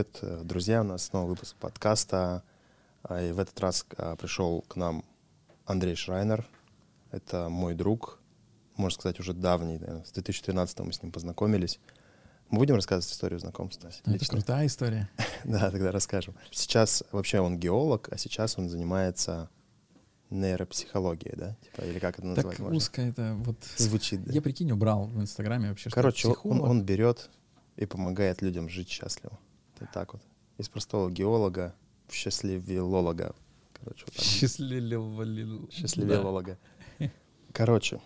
Привет, э, друзья, у нас снова выпуск подкаста. А, и в этот раз а, пришел к нам Андрей Шрайнер. Это мой друг, можно сказать, уже давний. Наверное. С 2013 мы с ним познакомились. Мы будем рассказывать историю знакомства? Ну, это крутая история. да, тогда расскажем. Сейчас вообще он геолог, а сейчас он занимается нейропсихологией, да? Типа, или как это называть так можно? узко это вот... Звучит, да? Я, прикинь, убрал в Инстаграме вообще, Короче, он, он берет и помогает людям жить счастливо. Вот так вот. Из простого геолога в счастливилолога. Короче, вот Счастливилолога. Счастливилолога. Короче,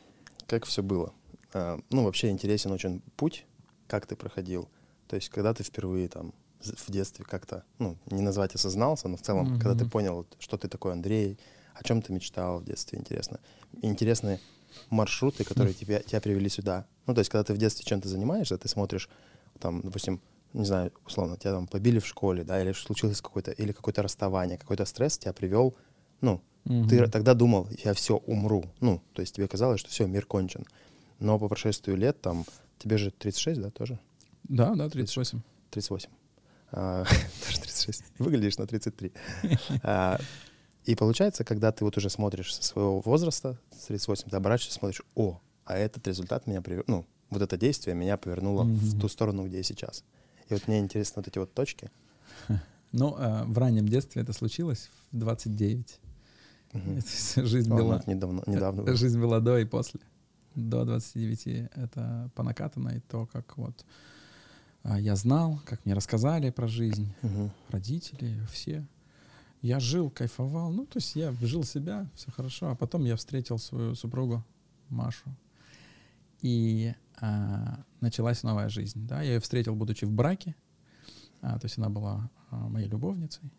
как все было. А, ну, вообще интересен очень путь, как ты проходил. То есть, когда ты впервые там в детстве как-то, ну, не назвать осознался, но в целом, mm-hmm. когда ты понял, что ты такой Андрей, о чем ты мечтал в детстве, интересно. Интересные маршруты, которые mm-hmm. тебя, тебя привели сюда. Ну, то есть, когда ты в детстве чем-то занимаешься, ты смотришь, там, допустим, не знаю, условно, тебя там побили в школе, да, или случилось какое-то, или какое-то расставание, какой-то стресс тебя привел, ну, mm-hmm. ты тогда думал, я все умру, ну, то есть тебе казалось, что все, мир кончен. Но по прошествию лет, там, тебе же 36, да, тоже? Да, да, 38. 38. А, тоже 36. Выглядишь на 33. А, и получается, когда ты вот уже смотришь со своего возраста, с 38, ты оборачиваешься, смотришь, о, а этот результат меня привел, ну, вот это действие меня повернуло mm-hmm. в ту сторону, где я сейчас. И вот мне интересны вот эти вот точки. Ну, э, в раннем детстве это случилось в 29. Угу. жизнь была... Недавно, недавно было. Жизнь была до и после. До 29 это по накатанной, то, как вот а, я знал, как мне рассказали про жизнь, угу. родители, все. Я жил, кайфовал. Ну, то есть я жил себя, все хорошо. А потом я встретил свою супругу Машу. И а, началась новая жизнь. Да? Я ее встретил, будучи в браке. А, то есть она была а, моей любовницей.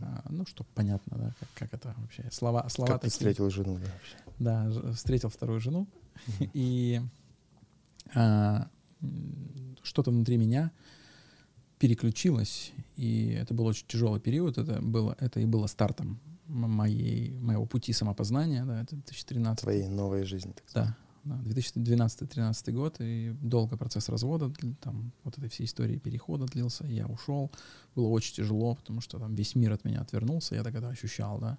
А, ну, чтобы понятно, да, как, как это вообще. Слова, слова как такие. ты встретил жену, да, вообще? Да, встретил вторую жену. И а, что-то внутри меня переключилось, и это был очень тяжелый период. Это было, это и было стартом моей, моего пути самопознания, да, это 2013. Твоей новой жизни, так сказать. Да, да, 2012-2013 год, и долго процесс развода, там вот этой всей истории перехода длился, я ушел, было очень тяжело, потому что там весь мир от меня отвернулся, я это ощущал, да,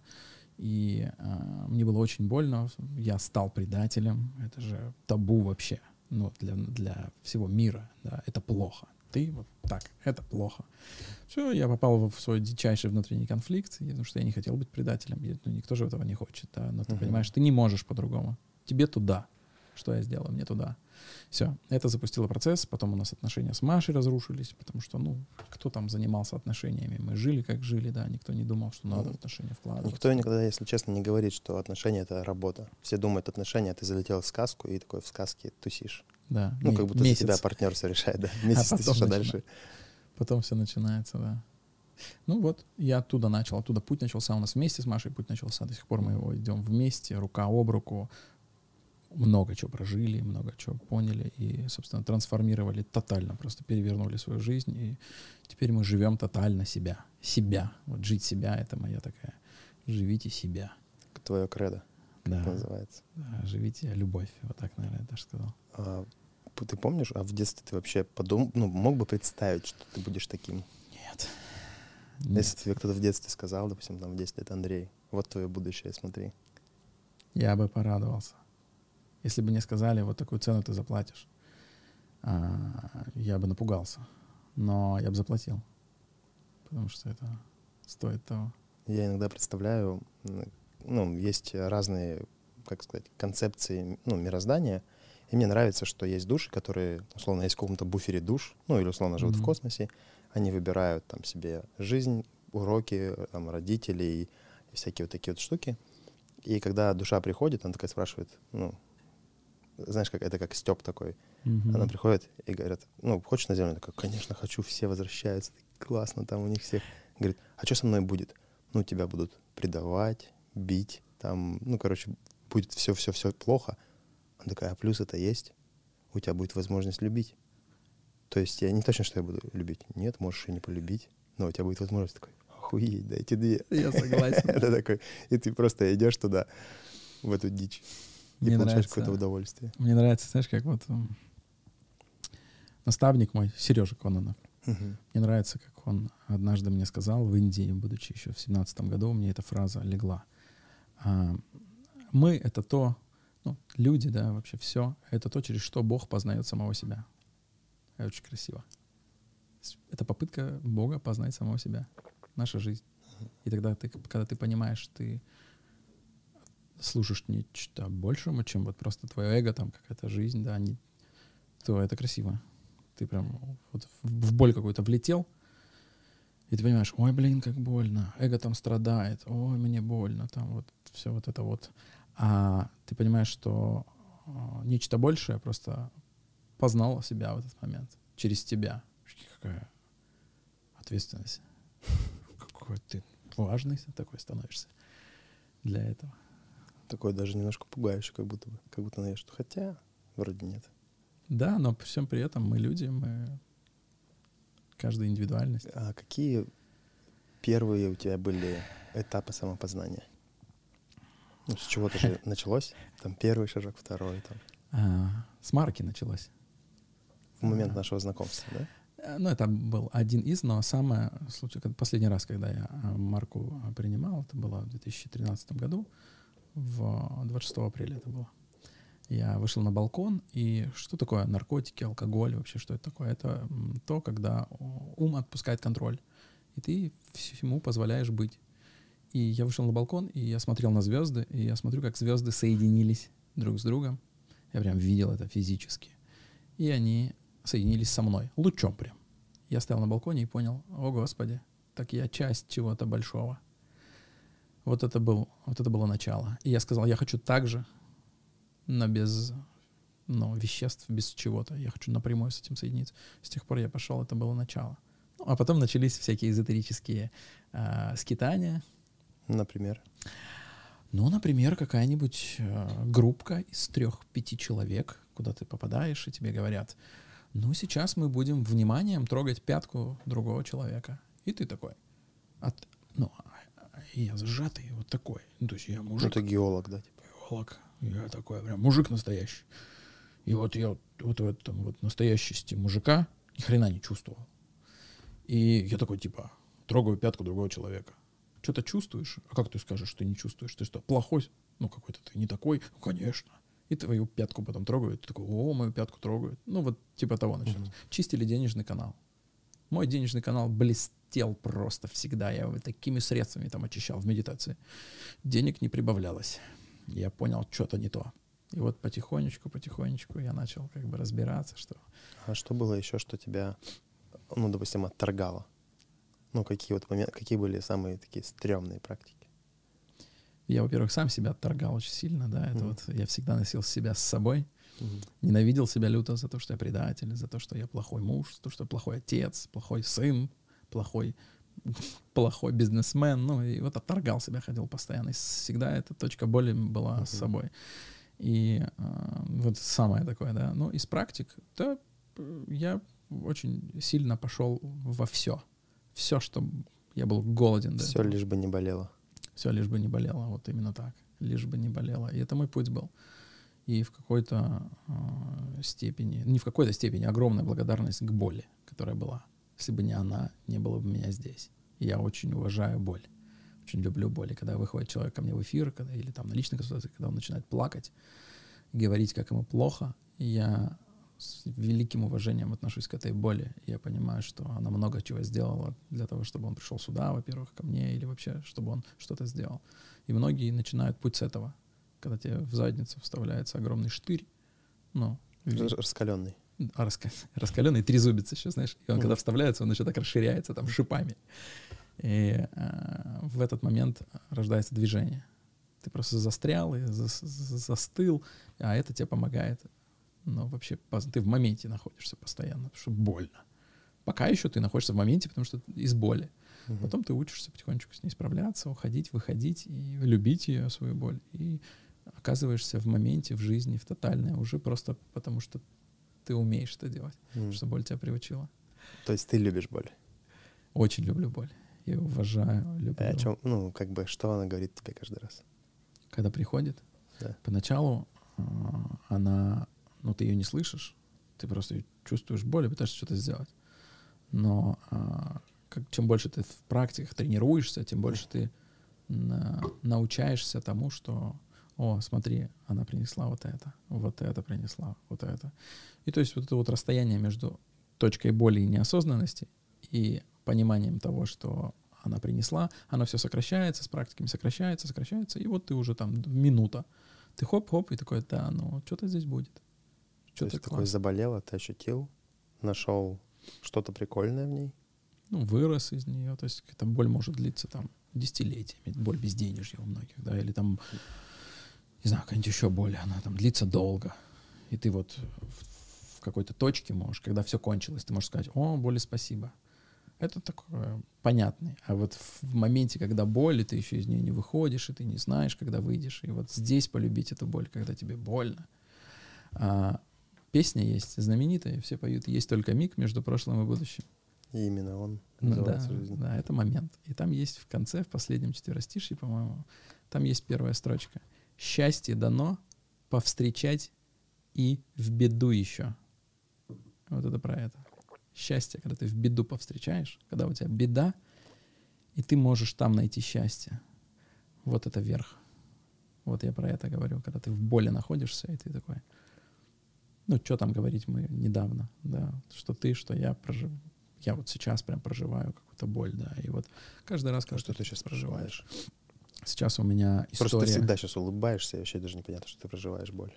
и э, мне было очень больно, я стал предателем, это же табу вообще, ну, для, для всего мира, да, это плохо, ты вот так, это плохо. Все, я попал в свой дичайший внутренний конфликт, потому что я не хотел быть предателем, ну, никто же этого не хочет, да, но ты uh-huh. понимаешь, ты не можешь по-другому, тебе туда, что я сделал, мне туда. Все, это запустило процесс, потом у нас отношения с Машей разрушились, потому что, ну, кто там занимался отношениями? Мы жили, как жили, да, никто не думал, что надо в отношения вкладывать. Никто никогда, если честно, не говорит, что отношения — это работа. Все думают, отношения — ты залетел в сказку и такой в сказке тусишь. Да. Ну, как будто месяц. за тебя партнер все решает, да. А месяц а потом ты дальше. Потом все начинается, да. Ну вот, я оттуда начал, оттуда путь начался у нас вместе с Машей, путь начался, до сих пор мы его идем вместе, рука об руку, много чего прожили, много чего поняли и, собственно, трансформировали тотально, просто перевернули свою жизнь, и теперь мы живем тотально себя. Себя. Вот жить себя — это моя такая. Живите себя. Твое кредо. Да. Это называется. Да, живите любовь. Вот так, наверное, я даже сказал. А, ты помнишь, а в детстве ты вообще подумал, ну, мог бы представить, что ты будешь таким? Нет. Нет. Если тебе кто-то в детстве сказал, допустим, там в 10 лет, Андрей, вот твое будущее, смотри. Я бы порадовался. Если бы мне сказали, вот такую цену ты заплатишь, а, я бы напугался. Но я бы заплатил. Потому что это стоит того. Я иногда представляю, ну, есть разные, как сказать, концепции ну, мироздания. И мне нравится, что есть души, которые, условно, есть в каком-то буфере душ, ну, или, условно, живут mm-hmm. в космосе. Они выбирают там себе жизнь, уроки, там, родителей и всякие вот такие вот штуки. И когда душа приходит, она такая спрашивает, ну, знаешь, как это как Степ такой. Mm-hmm. Она приходит и говорит, ну, хочешь на землю? Такой, конечно, хочу, все возвращаются, классно там у них всех. Говорит, а что со мной будет? Ну, тебя будут предавать, бить, там, ну, короче, будет все-все-все плохо. Она такая, а плюс это есть, у тебя будет возможность любить. То есть я не точно, что я буду любить. Нет, можешь и не полюбить, но у тебя будет возможность такой, охуеть, дайте две. Я согласен. Это такой, и ты просто идешь туда, в эту дичь и мне получаешь какое-то удовольствие. Мне нравится, знаешь, как вот наставник мой, Сережа Кононов, Мгм. Мне нравится, как он однажды мне сказал в Индии, будучи еще в семнадцатом году, мне эта фраза легла. А, Мы — это то, ну, люди, да, вообще все, это то, через что Бог познает самого себя. Это очень красиво. Это попытка Бога познать самого себя, наша жизнь. И тогда ты, когда ты понимаешь, ты служишь нечто большему, чем вот просто твое эго, там какая-то жизнь, да, не, то это красиво. Ты прям вот в боль какую-то влетел, и ты понимаешь, ой, блин, как больно, эго там страдает, ой, мне больно, там вот все вот это вот. А ты понимаешь, что а, нечто большее просто познало себя в этот момент через тебя. Какая ответственность. Какой ты важный такой становишься для этого. Такое даже немножко пугающее, как будто бы. Как будто знаешь, что хотя вроде нет. Да, но при всем при этом мы люди, мы каждая индивидуальность. А какие первые у тебя были этапы самопознания? Ну, с чего-то же началось. Там первый шажок, второй, там. А, с марки началось. В момент Ага. нашего знакомства, да? Э, Ну, это был один из, но самое случай, последний раз, когда я а, марку а, принимал, это было в 2013 году, в 26 апреля это было. Я вышел на балкон, и что такое наркотики, алкоголь, вообще что это такое? Это то, когда ум отпускает контроль, и ты всему позволяешь быть. И я вышел на балкон, и я смотрел на звезды, и я смотрю, как звезды соединились друг с другом. Я прям видел это физически. И они соединились со мной, лучом прям. Я стоял на балконе и понял, о господи, так я часть чего-то большого. Вот это, был, вот это было начало. И я сказал, я хочу так же, но без ну, веществ, без чего-то. Я хочу напрямую с этим соединиться. С тех пор я пошел, это было начало. Ну, а потом начались всякие эзотерические а, скитания. Например. Ну, например, какая-нибудь э, группка из трех-пяти человек, куда ты попадаешь, и тебе говорят, ну, сейчас мы будем вниманием трогать пятку другого человека. И ты такой, от, ну, а я сжатый, вот такой. Ну, то есть я Ну, мужик, ты геолог, да? Типа. биолог, я такой прям мужик настоящий. И вот я вот, вот в этом вот настоящести мужика ни хрена не чувствовал. И я такой, типа, трогаю пятку другого человека. Что-то чувствуешь? А как ты скажешь, что ты не чувствуешь? Ты что, плохой? Ну, какой-то ты не такой? Ну, конечно. И твою пятку потом трогают. Ты такой, о, мою пятку трогают. Ну, вот типа того началось. Чистили денежный канал. Мой денежный канал блестел просто всегда. Я его такими средствами там очищал в медитации. Денег не прибавлялось. Я понял, что-то не то. И вот потихонечку, потихонечку я начал как бы разбираться, что А что было еще, что тебя, ну, допустим, отторгало? Ну, какие вот моменты, какие были самые такие стрёмные практики? я, во-первых, сам себя отторгал очень сильно, да, это Мгм. вот я всегда носил себя с собой, ненавидел себя люто за то, что я предатель, за то, что я плохой муж, за то, что я плохой отец, плохой сын, плохой, плохой бизнесмен, ну и вот отторгал себя, ходил постоянно. И всегда эта точка боли была Мгм. с собой. И а, вот самое такое, да. Ну, из практик, п- я очень сильно пошел во все. Все, что я был голоден. Все этого. лишь бы не болело. Все, лишь бы не болело, вот именно так. Лишь бы не болело. И это мой путь был. И в какой-то э, степени, не в какой-то степени, огромная благодарность к боли, которая была. Если бы не она, не было бы меня здесь. И я очень уважаю боль. Очень люблю боль. И когда выходит человек ко мне в эфир, когда, или там на личной консультации, когда он начинает плакать, говорить, как ему плохо, я с великим уважением отношусь к этой боли. Я понимаю, что она много чего сделала для того, чтобы он пришел сюда, во-первых, ко мне, или вообще, чтобы он что-то сделал. И многие начинают путь с этого, когда тебе в задницу вставляется огромный штырь, ну, Раскаленный. А, раска- раскаленный трезубец еще, знаешь. И он, когда вставляется, он еще так расширяется там шипами. И э, в этот момент рождается движение. Ты просто застрял и зас- за- застыл, а это тебе помогает. Но вообще ты в моменте находишься постоянно, потому что больно. Пока еще ты находишься в моменте, потому что из боли. Мгм. Потом ты учишься потихонечку с ней справляться, уходить, выходить и любить ее, свою боль. И оказываешься в моменте, в жизни, в тотальной, уже просто потому, что ты умеешь это делать, М. что боль тебя приучила. То есть ты любишь боль. Очень люблю боль. Я уважаю, люблю. А о чем, ну, как бы, что она говорит тебе каждый раз? Когда приходит, Да. поначалу а, она, ну, ты ее не слышишь, ты просто чувствуешь боль и пытаешься что-то сделать. Но а, как, чем больше ты в практиках тренируешься, тем больше ты на, научаешься тому, что, о, смотри, она принесла вот это, вот это принесла, вот это. И то есть вот это вот расстояние между точкой боли и неосознанности и пониманием того, что она принесла, оно все сокращается, с практиками сокращается, сокращается, и вот ты уже там минута. Ты хоп-хоп, и такой, да, ну что-то здесь будет. Что-то такое заболело, ты ощутил, нашел что-то прикольное в ней? Ну, вырос из нее. То есть эта боль может длиться там десятилетиями. Боль безденежья у многих, да, или там, не знаю, какая-нибудь еще боль, она там длится долго. И ты вот в, в какой-то точке можешь, когда все кончилось, ты можешь сказать, о, боли спасибо. Это такое понятный. А вот в моменте, когда боль, и ты еще из нее не выходишь, и ты не знаешь, когда выйдешь, и вот здесь полюбить эту боль, когда тебе больно. А, песня есть знаменитая, все поют «Есть только миг между прошлым и будущим». И именно он ну, да, жизнь. да, это момент. И там есть в конце, в последнем четверостишье, по-моему, там есть первая строчка. «Счастье дано повстречать и в беду еще». Вот это про это. Счастье, когда ты в беду повстречаешь, когда у тебя беда, и ты можешь там найти счастье. Вот это верх. Вот я про это говорю, когда ты в боли находишься, и ты такой, ну, что там говорить мы недавно, да, что ты, что я прожив... Я вот сейчас прям проживаю какую-то боль, да, и вот каждый раз, что ты сейчас проживаешь. Сейчас у меня история... Просто ты всегда сейчас улыбаешься, и вообще даже непонятно, что ты проживаешь боль.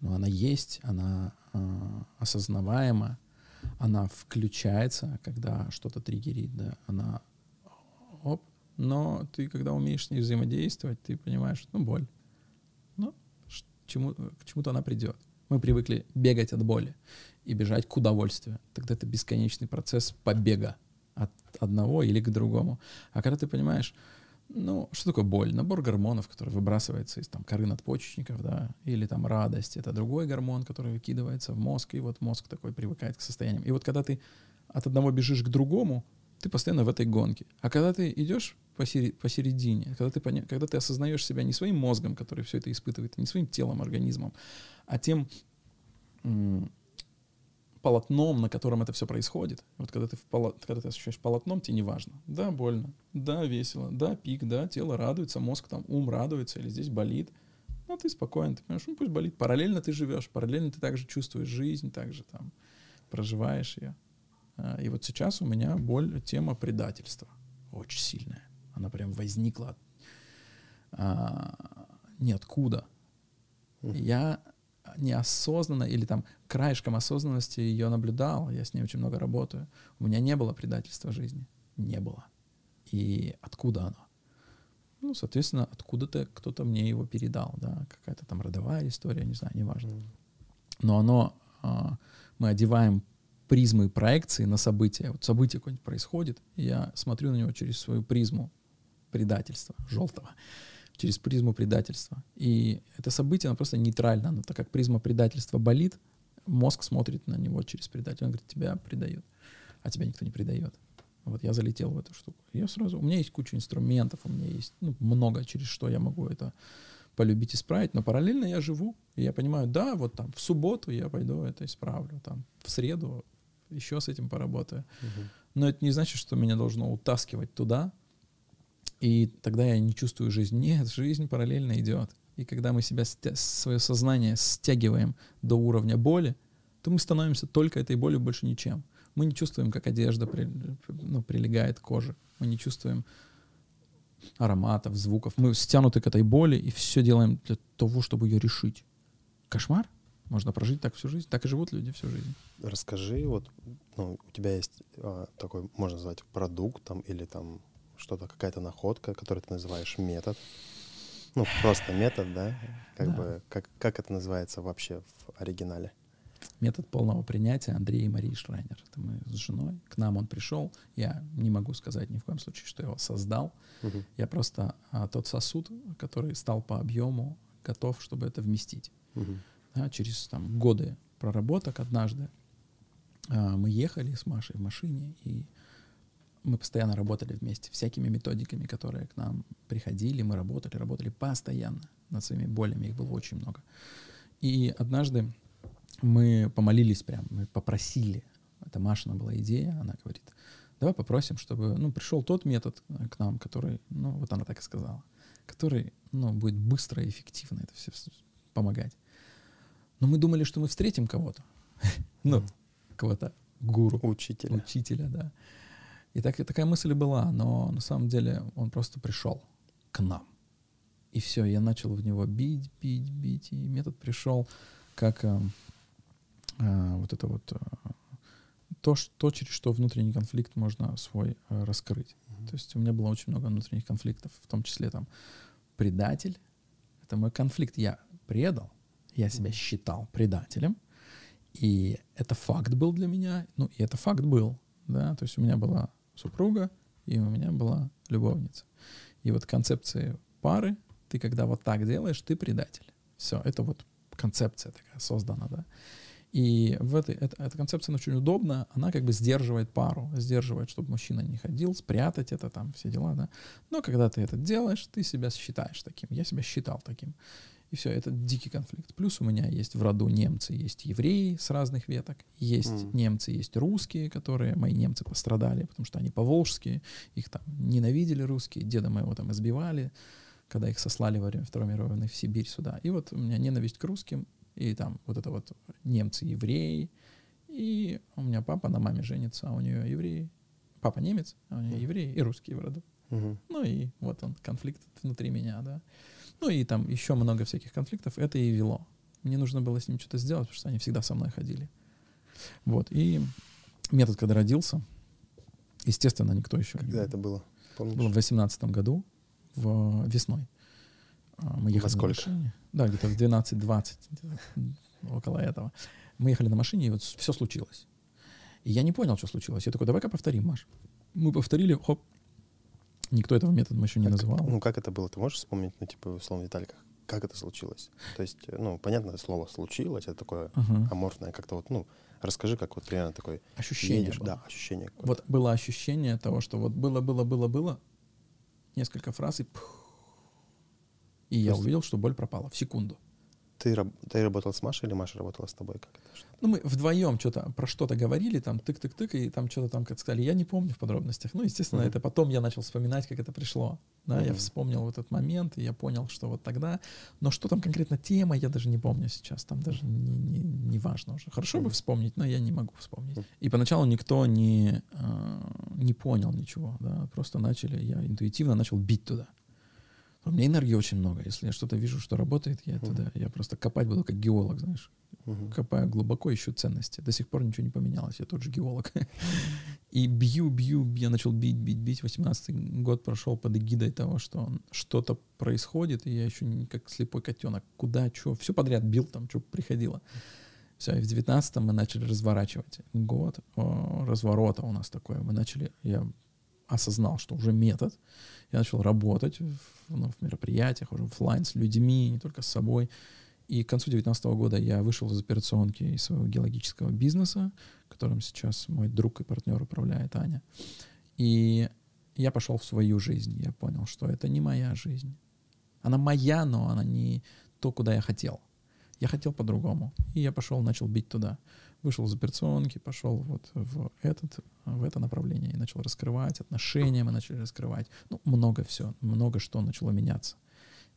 Но она есть, она э, осознаваема, она включается, когда что-то триггерит, да, она оп, но ты, когда умеешь с ней взаимодействовать, ты понимаешь, ну, боль. Ну, чему, к чему-то она придет. Мы привыкли бегать от боли и бежать к удовольствию. Тогда это бесконечный процесс побега от одного или к другому. А когда ты понимаешь, ну, что такое боль? Набор гормонов, который выбрасывается из там, коры надпочечников, да, или там радость. Это другой гормон, который выкидывается в мозг, и вот мозг такой привыкает к состояниям. И вот когда ты от одного бежишь к другому, ты постоянно в этой гонке. А когда ты идешь посередине, когда ты, поня... когда ты осознаешь себя не своим мозгом, который все это испытывает, не своим телом, организмом, а тем полотном, на котором это все происходит. Вот когда ты, в поло... когда ты ощущаешь полотном, тебе не важно. Да, больно, да, весело, да, пик, да, тело радуется, мозг там, ум радуется, или здесь болит. Ну, ты спокоен, ты понимаешь, ну, пусть болит. Параллельно ты живешь, параллельно ты также чувствуешь жизнь, также там проживаешь ее. А, и вот сейчас у меня боль, тема предательства очень сильная. Она прям возникла а, ниоткуда. Я неосознанно или там краешком осознанности ее наблюдал, я с ней очень много работаю. У меня не было предательства жизни. Не было. И откуда оно? Ну, соответственно, откуда-то кто-то мне его передал, да, какая-то там родовая история, не знаю, неважно. Но оно, а, мы одеваем призмы проекции на события. Вот событие какое-нибудь происходит, и я смотрю на него через свою призму предательства желтого, через призму предательства. И это событие, оно просто нейтрально, но так как призма предательства болит, мозг смотрит на него через предательство. Он говорит, тебя предают, а тебя никто не предает. Вот я залетел в эту штуку. Я сразу, у меня есть куча инструментов, у меня есть ну, много, через что я могу это полюбить исправить, но параллельно я живу, и я понимаю, да, вот там в субботу я пойду это исправлю, там в среду еще с этим поработаю. Угу. Но это не значит, что меня должно утаскивать туда, и тогда я не чувствую жизнь. Нет, жизнь параллельно идет. И когда мы себя, свое сознание стягиваем до уровня боли, то мы становимся только этой болью, больше ничем. Мы не чувствуем, как одежда при, ну, прилегает к коже. Мы не чувствуем ароматов, звуков. Мы стянуты к этой боли и все делаем для того, чтобы ее решить. Кошмар? Можно прожить так всю жизнь. Так и живут люди всю жизнь. Расскажи, вот ну, у тебя есть а, такой, можно назвать, продукт там или там что-то, какая-то находка, которую ты называешь метод. Ну, просто метод, да? Как да. бы, как, как это называется вообще в оригинале? Метод полного принятия Андрея и Марии Шрайнер. Это мы с женой. К нам он пришел. Я не могу сказать ни в коем случае, что я его создал. Угу. Я просто а, тот сосуд, который стал по объему готов, чтобы это вместить. Угу да, через там, годы проработок однажды а, мы ехали с Машей в машине, и мы постоянно работали вместе, всякими методиками, которые к нам приходили, мы работали, работали постоянно над своими болями, их было очень много. И однажды мы помолились прям, мы попросили это Машина была идея, она говорит, давай попросим, чтобы, ну, пришел тот метод к нам, который, ну, вот она так и сказала, который, ну, будет быстро и эффективно это все помогать. Но мы думали, что мы встретим кого-то, ну, кого-то, гуру. Учителя. Учителя, да. И так, такая мысль была, но на самом деле он просто пришел к нам. И все, я начал в него бить, бить, бить, и метод пришел как э, э, вот это вот э, то, то, через что внутренний конфликт можно свой э, раскрыть. Mm-hmm. То есть у меня было очень много внутренних конфликтов, в том числе там предатель. Это мой конфликт. Я предал, я себя считал предателем, и это факт был для меня. Ну, и это факт был, да. То есть у меня была супруга, и у меня была любовница. И вот концепции пары, ты когда вот так делаешь, ты предатель. Все, это вот концепция такая создана, да. И в этой, эта, эта концепция очень удобна, она как бы сдерживает пару, сдерживает, чтобы мужчина не ходил, спрятать это там, все дела, да. Но когда ты это делаешь, ты себя считаешь таким. Я себя считал таким. И все, это дикий конфликт. Плюс у меня есть в роду немцы, есть евреи с разных веток, есть mm. немцы, есть русские, которые, мои немцы пострадали, потому что они поволжские, их там ненавидели русские, деда моего там избивали, когда их сослали во время Второй мировой войны в Сибирь сюда. И вот у меня ненависть к русским, и там вот это вот немцы, евреи, и у меня папа на маме женится, а у нее евреи. Папа немец, а у нее mm. евреи и русские в роду. Mm-hmm. Ну и вот он, конфликт внутри меня, да. Ну и там еще много всяких конфликтов. Это и вело. Мне нужно было с ним что-то сделать, потому что они всегда со мной ходили. Вот. И метод, когда родился, естественно, никто еще... Когда это было? Помнишь? Было в восемнадцатом году, в весной. А, мы ехали Во машине. Да, где-то в 12-20, около этого. Мы ехали на машине, и вот все случилось. И я не понял, что случилось. Я такой, давай-ка повторим, Маш. Мы повторили, хоп, Никто этого метода еще не а называл. ну, как это было? Ты можешь вспомнить, ну, типа, условно, Виталик, как это случилось? То есть, ну, понятное слово «случилось», это такое uh-huh. аморфное, как-то вот, ну, расскажи, как вот примерно такое... Ощущение едешь, Да, ощущение какое-то. Вот было ощущение того, что вот было, было, было, было, несколько фраз, и и я увидел, что боль пропала в секунду. Ты, ты работал с Машей или Маша работала с тобой? Как это? Ну, мы вдвоем что-то про что-то говорили, там тык-тык-тык, и там что-то там как сказали. Я не помню в подробностях. Ну, естественно, uh-huh. это потом я начал вспоминать, как это пришло. Да, uh-huh. я вспомнил вот этот момент, и я понял, что вот тогда. Но что там конкретно тема, я даже не помню сейчас. Там даже не, не, не важно уже. Хорошо uh-huh. бы вспомнить, но я не могу вспомнить. Uh-huh. И поначалу никто не, э, не понял ничего. Да, просто начали, я интуитивно начал бить туда. У меня энергии очень много. Если я что-то вижу, что работает, я туда, я просто копать буду как геолог, знаешь. Копаю глубоко, ищу ценности. До сих пор ничего не поменялось. Я тот же геолог. И бью, бью, я начал бить, бить, бить. 18 год прошел под эгидой того, что что-то происходит, и я еще не как слепой котенок. Куда, что, все подряд бил там, что приходило. Все, и в 19 мы начали разворачивать. Год разворота у нас такое. Мы начали, я осознал, что уже метод. Я начал работать в, ну, в мероприятиях, уже офлайн с людьми, не только с собой. И к концу 2019 года я вышел из операционки из своего геологического бизнеса, которым сейчас мой друг и партнер управляет Аня. И я пошел в свою жизнь. Я понял, что это не моя жизнь. Она моя, но она не то, куда я хотел. Я хотел по-другому. И я пошел, начал бить туда вышел из операционки, пошел вот в, этот, в это направление и начал раскрывать отношения, мы начали раскрывать. Ну, много все, много что начало меняться.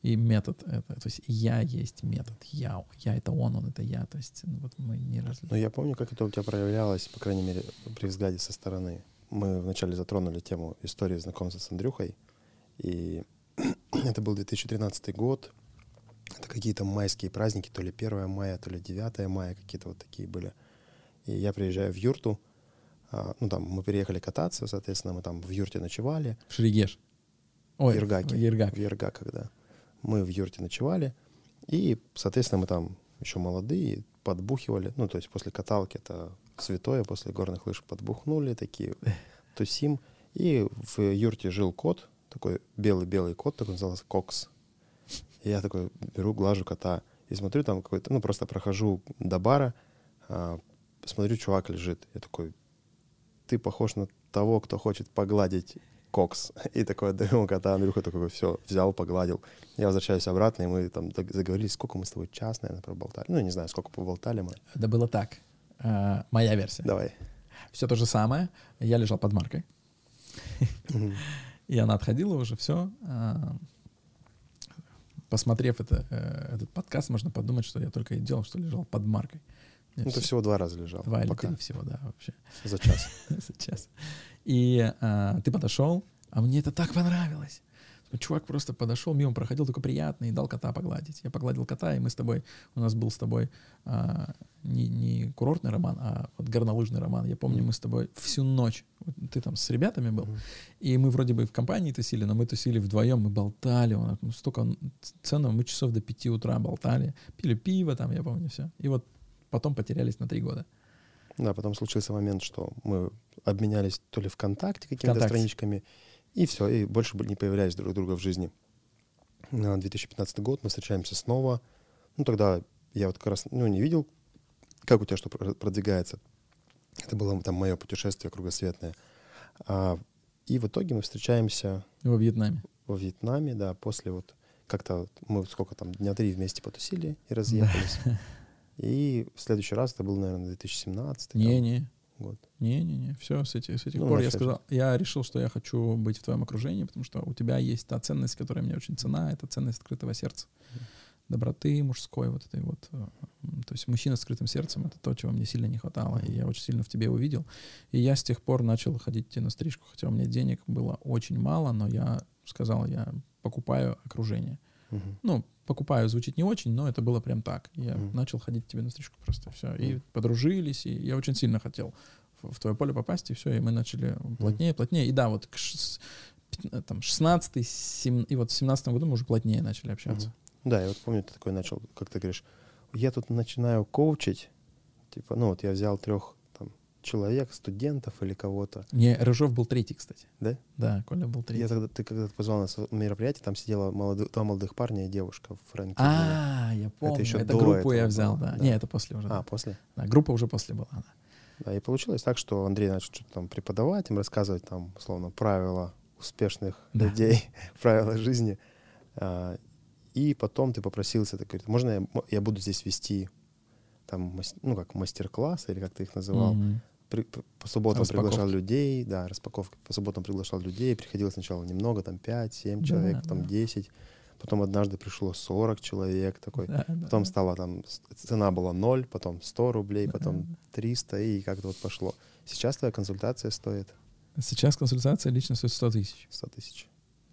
И метод это, то есть я есть метод, я, я это он, он это я, то есть ну, вот мы не раз. Ну я помню, как это у тебя проявлялось, по крайней мере, при взгляде со стороны. Мы вначале затронули тему истории знакомства с Андрюхой, и это был 2013 год, это какие-то майские праздники, то ли 1 мая, то ли 9 мая, какие-то вот такие были. И я приезжаю в юрту, а, ну там мы переехали кататься, соответственно, мы там в юрте ночевали. В Шерегеш. Ой, в Ергаке. В Ергак. В Ергак, когда. Мы в юрте ночевали, и, соответственно, мы там еще молодые, подбухивали, ну, то есть после каталки это святое, после горных лыж подбухнули, такие тусим. И в юрте жил кот, такой белый-белый кот, такой назывался Кокс. И я такой беру, глажу кота и смотрю там какой-то, ну, просто прохожу до бара, а, смотрю, чувак лежит. Я такой, ты похож на того, кто хочет погладить кокс. И такой отдаю кота, Андрюха такой, все, взял, погладил. Я возвращаюсь обратно, и мы там заговорили, сколько мы с тобой час, наверное, проболтали. Ну, не знаю, сколько поболтали мы. Это было так. А, моя версия. Давай. Все то же самое. Я лежал под маркой. И она отходила уже, все. А, посмотрев это, э, этот подкаст, можно подумать, что я только и делал, что лежал под маркой. Ну, ты всего два раза лежал. Два или три всего, да, вообще. За час. За час. И а, ты подошел, а мне это так понравилось. Чувак просто подошел, мимо проходил, такой приятный, и дал кота погладить. Я погладил кота, и мы с тобой, у нас был с тобой а, не, не курортный роман, а вот горнолыжный роман. Я помню, мы с тобой всю ночь, ты там с ребятами был, mm-hmm. и мы вроде бы в компании тусили, но мы тусили вдвоем, мы болтали, он, ну, столько ценного, мы часов до пяти утра болтали, пили пиво там, я помню, все. И вот потом потерялись на три года. Да, потом случился момент, что мы обменялись то ли ВКонтакте какими-то Вконтакте. страничками, и все, и больше не появлялись друг друга в жизни. На 2015 год мы встречаемся снова. Ну, тогда я вот как раз ну, не видел, как у тебя что продвигается. Это было там мое путешествие кругосветное. А, и в итоге мы встречаемся... Во Вьетнаме. Во Вьетнаме, да, после вот как-то мы сколько там, дня три вместе потусили и разъехались. И в следующий раз это был, наверное, 2017. Не-не, год. Не-не-не, все, с этих, с этих ну, пор я сказал, я решил, что я хочу быть в твоем окружении, потому что у тебя есть та ценность, которая мне очень цена, это ценность открытого сердца. Доброты мужской, вот этой вот. Э, то есть мужчина с открытым сердцем — это то, чего мне сильно не хватало, и я очень сильно в тебе увидел. И я с тех пор начал ходить на стрижку, хотя у меня денег было очень мало, но я сказал, я покупаю окружение. Uh-huh. Ну, покупаю звучит не очень, но это было прям так. Я mm. начал ходить к тебе на стрижку просто все. И подружились, и я очень сильно хотел в, твое поле попасть, и все, и мы начали плотнее, плотнее. И да, вот к ш, там 16 7, и вот в 17 году мы уже плотнее начали общаться. Mm. Да, я вот помню, ты такой начал, как ты говоришь, я тут начинаю коучить, типа, ну вот я взял трех человек, студентов или кого-то. Не, Рыжов был третий, кстати. Да? Да, Коля был третий. Я тогда, ты когда позвал нас на мероприятие, там сидела молодых, два молодых парня и девушка в Фрэнке. А, я помню. Это, еще это группу я взял, да. да. Не, это после уже. А, да. после? Да, группа уже после была, да. Да, и получилось так, что Андрей начал что-то там преподавать, им рассказывать там, условно, правила успешных да. людей, правила жизни. А, и потом ты попросился, ты говоришь, можно я, я буду здесь вести там, ну, как мастер-класс, или как ты их называл, mm-hmm при, по субботам распаковки. приглашал людей, да, распаковки. По субботам приглашал людей, приходило сначала немного, там 5-7 да, человек, потом да. 10. Потом однажды пришло 40 человек такой. Да, потом да. стало там, цена была 0, потом 100 рублей, да, потом да. 300, и как-то вот пошло. Сейчас твоя консультация стоит? Сейчас консультация лично стоит 100 тысяч. 100 тысяч.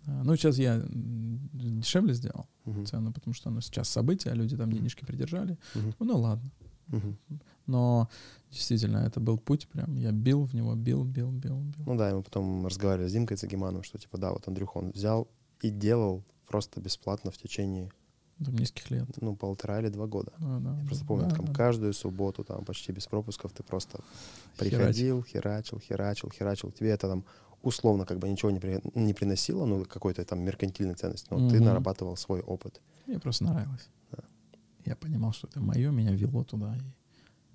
А, ну, сейчас я дешевле сделал угу. цену, потому что ну, сейчас события, люди там денежки придержали. Угу. Ну, ладно. Угу. Но действительно, это был путь прям. Я бил в него, бил, бил, бил, бил. Ну да, и мы потом разговаривали с Димкой Цагиманом, что типа да, вот Андрюха, он взял и делал просто бесплатно в течение там нескольких лет. Ну, полтора или два года. Да, да, Я просто помню, да, там да. каждую субботу, там почти без пропусков ты просто приходил, херачил, херачил, херачил. Тебе это там условно как бы ничего не, при, не приносило, ну, какой-то там меркантильной ценности, но mm-hmm. ты нарабатывал свой опыт. Мне просто нравилось. Да. Я понимал, что это мое, меня вело туда. И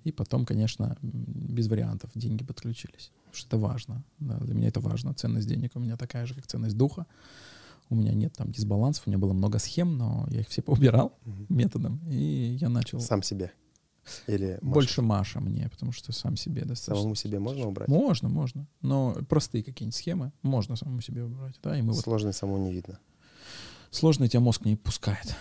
и потом, конечно, без вариантов деньги подключились. Потому что это важно. Да, для меня это важно. Ценность денег у меня такая же, как ценность духа. У меня нет там дисбалансов, у меня было много схем, но я их все поубирал угу. методом. И я начал... Сам себе? Или Маша? Больше Маша мне, потому что сам себе достаточно. Самому себе можно убрать? Можно, можно. Но простые какие-нибудь схемы можно самому себе убрать. Да, и мы Сложные вот... самому не видно. Сложный тебя мозг не пускает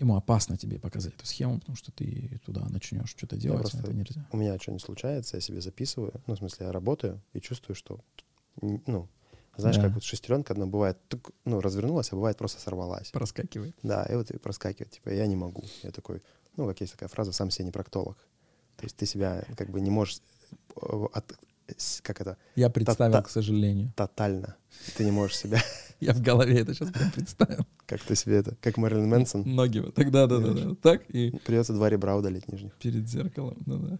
ему опасно тебе показать эту схему, потому что ты туда начнешь что-то делать, просто, это нельзя. У меня что не случается, я себе записываю, ну, в смысле, я работаю и чувствую, что, ну, знаешь, да. как вот шестеренка одна бывает, тук, ну, развернулась, а бывает просто сорвалась. Проскакивает. Да, и вот и проскакивает, типа, я не могу. Я такой, ну, как есть такая фраза, сам себе не проктолог. То есть ты себя как бы не можешь э, от, как это? Я представил, к сожалению. Тотально. Ты не можешь себя... Я в голове это сейчас прям представил. Как ты себе это? Как Мэрилин Мэнсон? Ноги вот так, да-да-да. Так и... Придется два ребра удалить нижних. Перед зеркалом, ну да.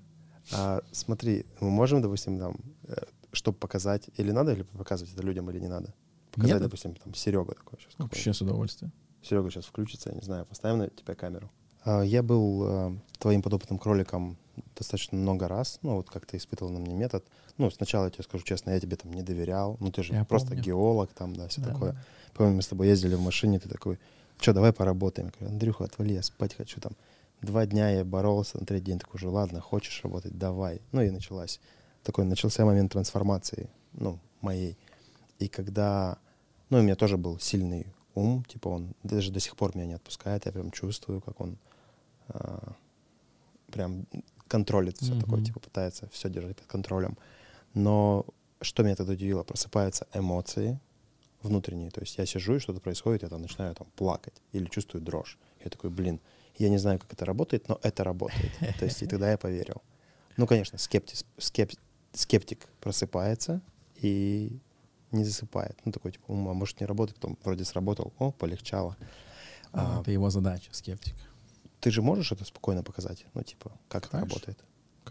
А, смотри, мы можем, допустим, там, э, чтобы показать, или надо или показывать это людям, или не надо? Показать, Нет? допустим, там, Серега такой сейчас. Вообще с удовольствием. Серега сейчас включится, я не знаю, поставим на тебя камеру. А, я был а, твоим подопытным кроликом достаточно много раз, ну, вот как ты испытывал на мне метод. Ну, сначала, я тебе скажу честно, я тебе там не доверял, ну, ты же я просто помню. геолог там, да, все да, такое. Да. Помню, мы с тобой ездили в машине, ты такой, что, давай поработаем. Я говорю, Андрюха, отвали, я спать хочу там. Два дня я боролся, на третий день такой уже, ладно, хочешь работать, давай. Ну и началась такой начался момент трансформации, ну, моей. И когда, ну, у меня тоже был сильный ум, типа он даже до сих пор меня не отпускает, я прям чувствую, как он а, прям контролит все Мгм. такое, типа пытается все держать под контролем. Но что меня тогда удивило, просыпаются эмоции внутренние, то есть я сижу и что-то происходит, я там начинаю там плакать или чувствую дрожь. Я такой, блин, я не знаю, как это работает, но это работает. То есть и тогда я поверил. Ну, конечно, скептис, скеп- скептик просыпается и не засыпает. Ну, такой, типа, «М, а может не работает, потом вроде сработал, о, полегчало. А, А, это его задача, скептик. ты же можешь это спокойно показать? Ну, типа, как это Конечно.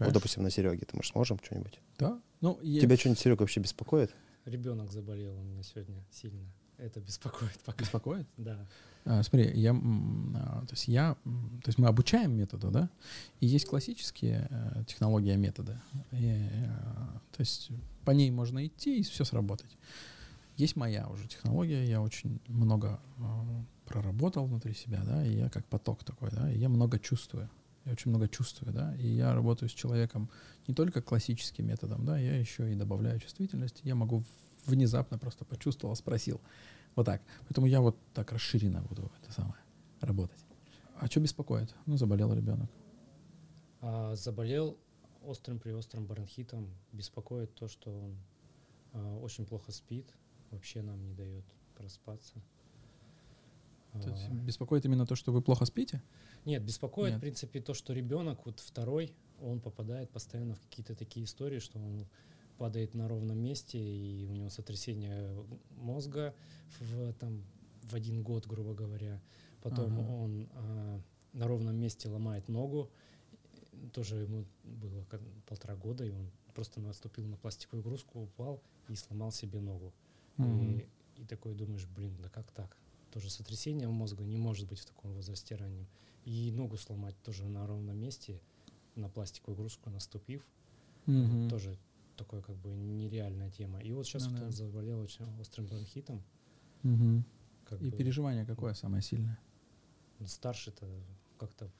Работает? Вот, Конечно. допустим, на Сереге, ты, может, сможем что-нибудь? Да. Ну, я- Тебя что-нибудь, Серега, вообще беспокоит? Ребенок заболел у меня сегодня сильно. Это беспокоит пока. беспокоит? Да. А, смотри, я, а, то есть я, то есть мы обучаем методу, да, и есть классические э, технологии метода, И, э, то есть по ней можно идти и все сработать. Есть моя уже технология, я очень много э, проработал внутри себя, да, и я как поток такой, да, и я много чувствую, я очень много чувствую, да, и я работаю с человеком не только классическим методом, да, я еще и добавляю чувствительность, я могу внезапно просто почувствовал, спросил, вот так. Поэтому я вот так расширенно буду это самое работать. А что беспокоит? Ну, заболел ребенок. А, заболел острым при острым бронхитом. Беспокоит то, что он а, очень плохо спит. Вообще нам не дает проспаться. То есть беспокоит именно то, что вы плохо спите? Нет, беспокоит, Нет. в принципе, то, что ребенок, вот второй, он попадает постоянно в какие-то такие истории, что он падает на ровном месте, и у него сотрясение мозга в, там, в один год, грубо говоря. Потом Ага. он а, на ровном месте ломает ногу. Тоже ему было как полтора года, и он просто наступил на пластиковую игрушку, упал и сломал себе ногу. Мгм. И, и такой думаешь, блин, да как так? Тоже сотрясение мозга не может быть в таком возрасте раннем. И ногу сломать тоже на ровном месте, на пластиковую игрушку наступив, Мгм. тоже такое как бы нереальная тема. И вот сейчас Ну да. он заболел очень острым бронхитом. Мгм. Как И бы переживание какое самое сильное? старший-то как-то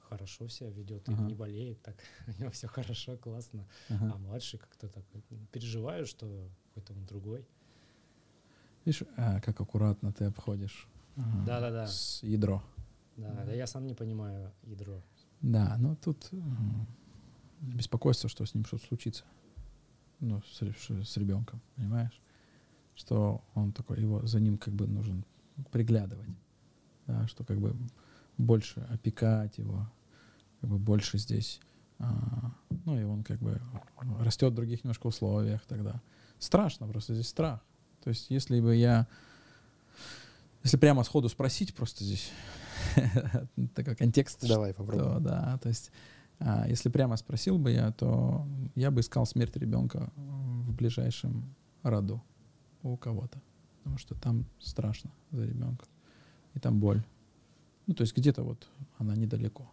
хорошо себя ведет, Ага. и не болеет так, у него все хорошо, классно. Ага. А младший как-то так переживаю, что какой-то он другой. Видишь, а, как аккуратно ты обходишь ага, Да-да-да. с ядро. Да, да я сам не понимаю ядро. Да, но тут м, беспокойство, что с ним что-то случится. Ну, с, с ребенком, понимаешь? Что он такой, его за ним как бы нужен приглядывать. Да, что как бы больше опекать его, как бы больше здесь. а, ну, и он как бы растет в других немножко условиях тогда. Страшно просто, здесь страх. То есть, если бы я, если прямо сходу спросить просто здесь, такой контекст, Давай то попробуем. да, то есть, а, если прямо спросил бы я, то я бы искал смерть ребенка в ближайшем роду у кого-то, потому что там страшно за ребенка, и там боль. Ну, то есть где-то вот она недалеко.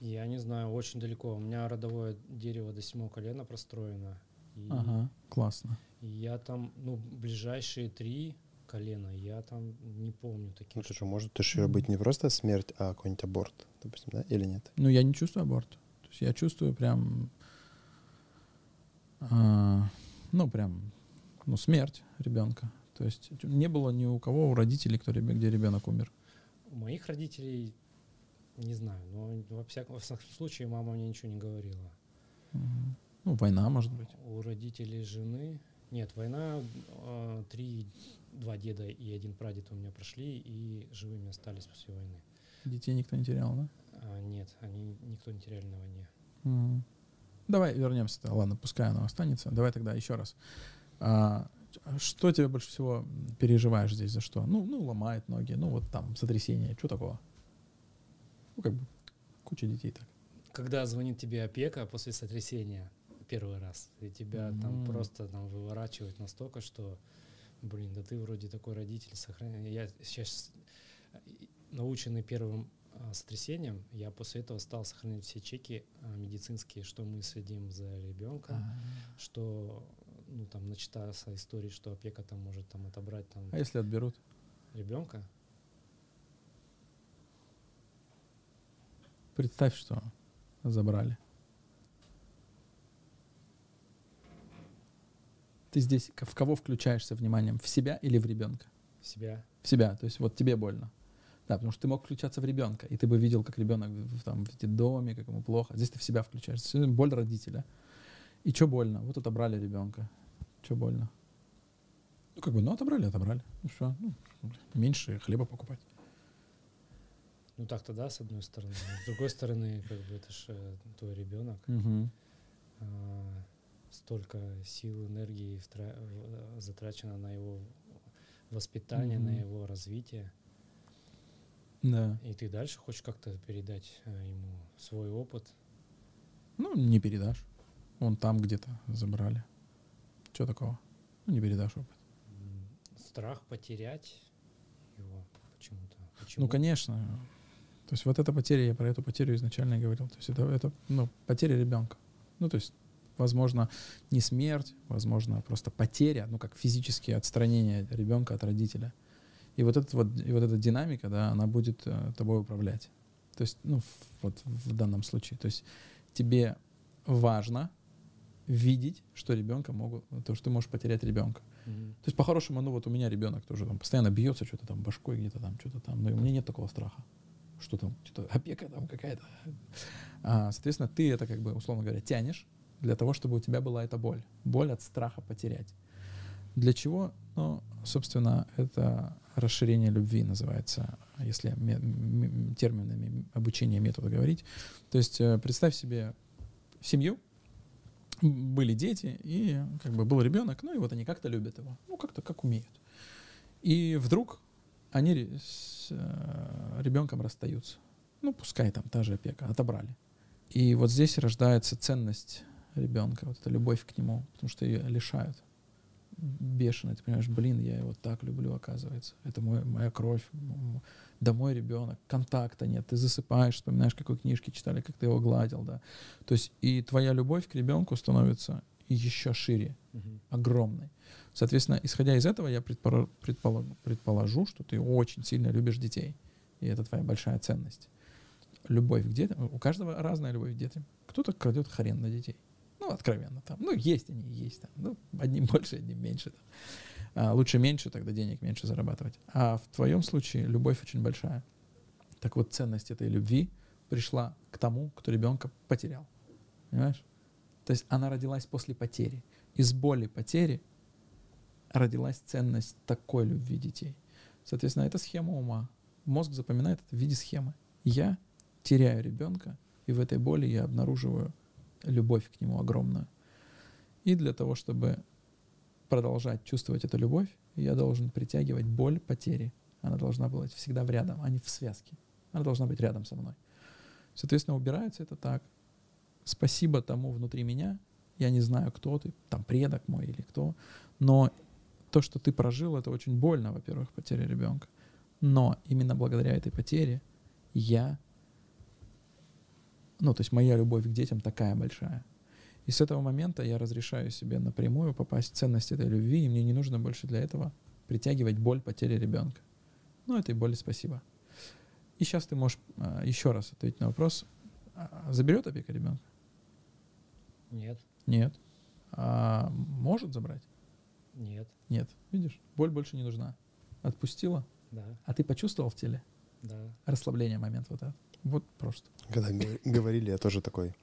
Я не знаю, очень далеко. У меня родовое дерево до седьмого колена простроено. И, Ага, классно. Я там, ну, ближайшие три колена, я там не помню таких. Ну, это же может же быть не просто смерть, а какой-нибудь аборт, допустим, да, или нет? Ну, я не чувствую аборт. То есть я чувствую прям, а, ну, прям, ну, смерть ребенка. То есть не было ни у кого, у родителей, кто, где ребенок умер. У моих родителей не знаю, но во всяком, во всяком случае мама мне ничего не говорила. Мгм. Ну, война, может быть. У родителей жены... Нет, война, э, три, два деда и один прадед у меня прошли и живыми остались после войны. Детей никто не терял, да? А, нет, они никто не теряли на войне. Мгм. Давай вернемся. -то. Ладно, пускай оно останется. Давай тогда еще раз. А, что тебе больше всего переживаешь здесь за что? Ну, ну, ломает ноги, ну, вот там, сотрясение, что такого? Ну, как бы, куча детей так. Когда звонит тебе опека после сотрясения первый раз, и тебя там Мгм. просто там выворачивают настолько, что, блин, да ты вроде такой родитель, сохраняй. Я сейчас наученный первым а, сотрясением, я после этого стал сохранять все чеки а, медицинские, что мы следим за ребенком, что ну там начитался истории, что опека там может там отобрать там А если отберут? ребенка. Представь, что забрали. Ты здесь в кого включаешься вниманием? В себя или в ребенка? Себя. В себя. То есть вот тебе больно. Да, потому что ты мог включаться в ребенка, и ты бы видел, как ребенок в, там, в детдоме, как ему плохо. Здесь ты в себя включаешься. Боль родителя. И что больно? Вот отобрали ребенка. Что больно? Ну, как бы, ну, отобрали, отобрали. Ну, что? Ну, меньше хлеба покупать. Ну так-то да, с одной стороны. С другой стороны, как бы это же твой ребенок. Мгм. а, столько сил, энергии затрачено на его воспитание, на Мгм. его развитие. Да. И ты дальше хочешь как-то передать э, ему свой опыт. Ну, не передашь. Вон там где-то забрали. Что такого? Ну, не передашь опыт. Страх потерять его почему-то. Почему? Ну, конечно. То есть вот эта потеря, я про эту потерю изначально говорил. То есть это, это ну, потеря ребенка. Ну, то есть, возможно, не смерть, возможно, просто потеря, ну, как физические отстранение ребенка от родителя. И вот, этот вот, и вот эта динамика, да, она будет э, тобой управлять. То есть, ну, в- вот в данном случае. То есть тебе важно видеть, что ребенка могут, то, что ты можешь потерять ребенка. Мгм. То есть, по-хорошему, ну вот у меня ребенок тоже там постоянно бьется, что-то там башкой где-то там, что-то там. Но у меня нет такого страха. Что там, что-то опека там какая-то. А, соответственно, ты это как бы, условно говоря, тянешь для того, чтобы у тебя была эта боль. Боль от страха потерять. Для чего? Ну, собственно, это расширение любви называется, если терминами обучения метода говорить. То есть э, представь себе семью, были дети, и как бы был ребенок, ну и вот они как-то любят его, ну как-то как умеют. И вдруг они с э, ребенком расстаются. Ну, пускай там та же опека, отобрали. И вот здесь рождается ценность ребенка, вот эта любовь к нему, потому что ее лишают. Бешено, ты понимаешь, блин, я его так люблю, оказывается. Это мой, моя кровь, да мой ребенок, контакта нет, ты засыпаешь, вспоминаешь, какой книжки читали, как ты его гладил, да. То есть и твоя любовь к ребенку становится еще шире, огромной. Соответственно, исходя из этого, я предполо- предположу, предположу, что ты очень сильно любишь детей. И это твоя большая ценность. Любовь к детям. У каждого разная любовь к детям. Кто-то крадет хрен на детей. Ну, откровенно там. Ну, есть они, есть там. Ну, одним больше, одним меньше. Там. А, лучше меньше, тогда денег меньше зарабатывать. А в твоем случае любовь очень большая. Так вот, ценность этой любви пришла к тому, кто ребенка потерял. Понимаешь? То есть она родилась после потери. Из боли потери родилась ценность такой любви детей. Соответственно, это схема ума. Мозг запоминает это в виде схемы. Я теряю ребенка, и в этой боли я обнаруживаю любовь к нему огромную. И для того, чтобы продолжать чувствовать эту любовь, я должен притягивать боль потери. Она должна быть всегда в рядом, а не в связке. Она должна быть рядом со мной. Соответственно, убирается это так. Спасибо тому внутри меня. Я не знаю, кто ты, там предок мой или кто, но то, что ты прожил, это очень больно, во-первых, потеря ребенка. Но именно благодаря этой потере я, ну, то есть моя любовь к детям такая большая. И с этого момента я разрешаю себе напрямую попасть в ценность этой любви, и мне не нужно больше для этого притягивать боль потери ребенка. Ну, этой боли спасибо. И сейчас ты можешь а, еще раз ответить на вопрос. А, Заберет опека ребенка? Нет, Нет. А может забрать? нет, Нет. Видишь, боль больше не нужна. Отпустила, да, а ты почувствовал в теле да. расслабление момент вот этот. Вот просто. Когда говорили, я тоже такой,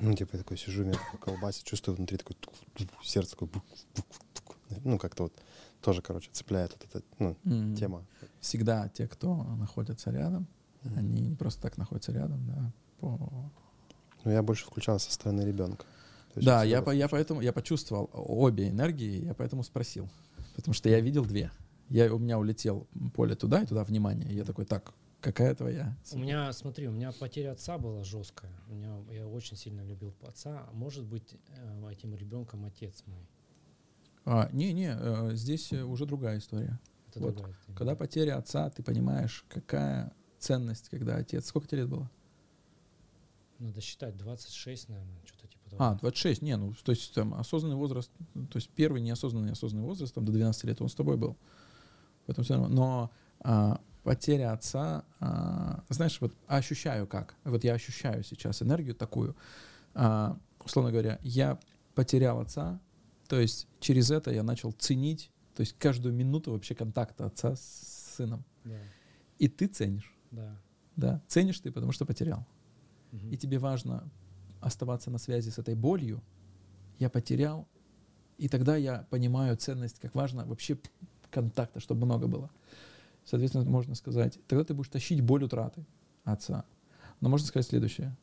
ну, типа, я такой сижу, меня колбасит, чувствую внутри такой, сердце такое, ну, как-то вот тоже, короче, цепляет вот эта, ну, М. тема. Всегда те, кто находятся рядом, Мгм. они не просто так находятся рядом, да. По... Ну, я больше включался со стороны ребенка. Есть Да, я, по- я поэтому я почувствовал обе энергии, я поэтому спросил. Потому что я видел две. Я, у меня улетел поле туда и туда внимание. И я такой, так, какая твоя? У меня, смотри, у меня потеря отца была жесткая. У меня, я очень сильно любил отца. Может быть, э, этим ребенком отец мой. А, не-не, э, здесь э, уже другая история. Это Вот, другая тема. Когда потеря отца, ты понимаешь, какая ценность, когда отец... Сколько тебе лет было? Надо считать 26, наверное, что-то типа того. А, 26, не, ну, то есть там осознанный возраст, ну, то есть первый неосознанный осознанный возраст, там до 12 лет он с тобой был. Поэтому всё равно. Но а, потеря отца, а, знаешь, вот ощущаю как, вот я ощущаю сейчас энергию такую, а, условно говоря, я потерял отца, То есть через это я начал ценить, то есть каждую минуту вообще контакта отца с сыном. Да. И ты ценишь, Да. да, ценишь ты, потому что потерял. Мгм. И тебе важно оставаться на связи с этой болью. Я потерял, и тогда я понимаю ценность, как важно вообще контакта, чтобы много было. Соответственно, можно сказать, тогда ты будешь тащить боль утраты отца. Но можно сказать следующее.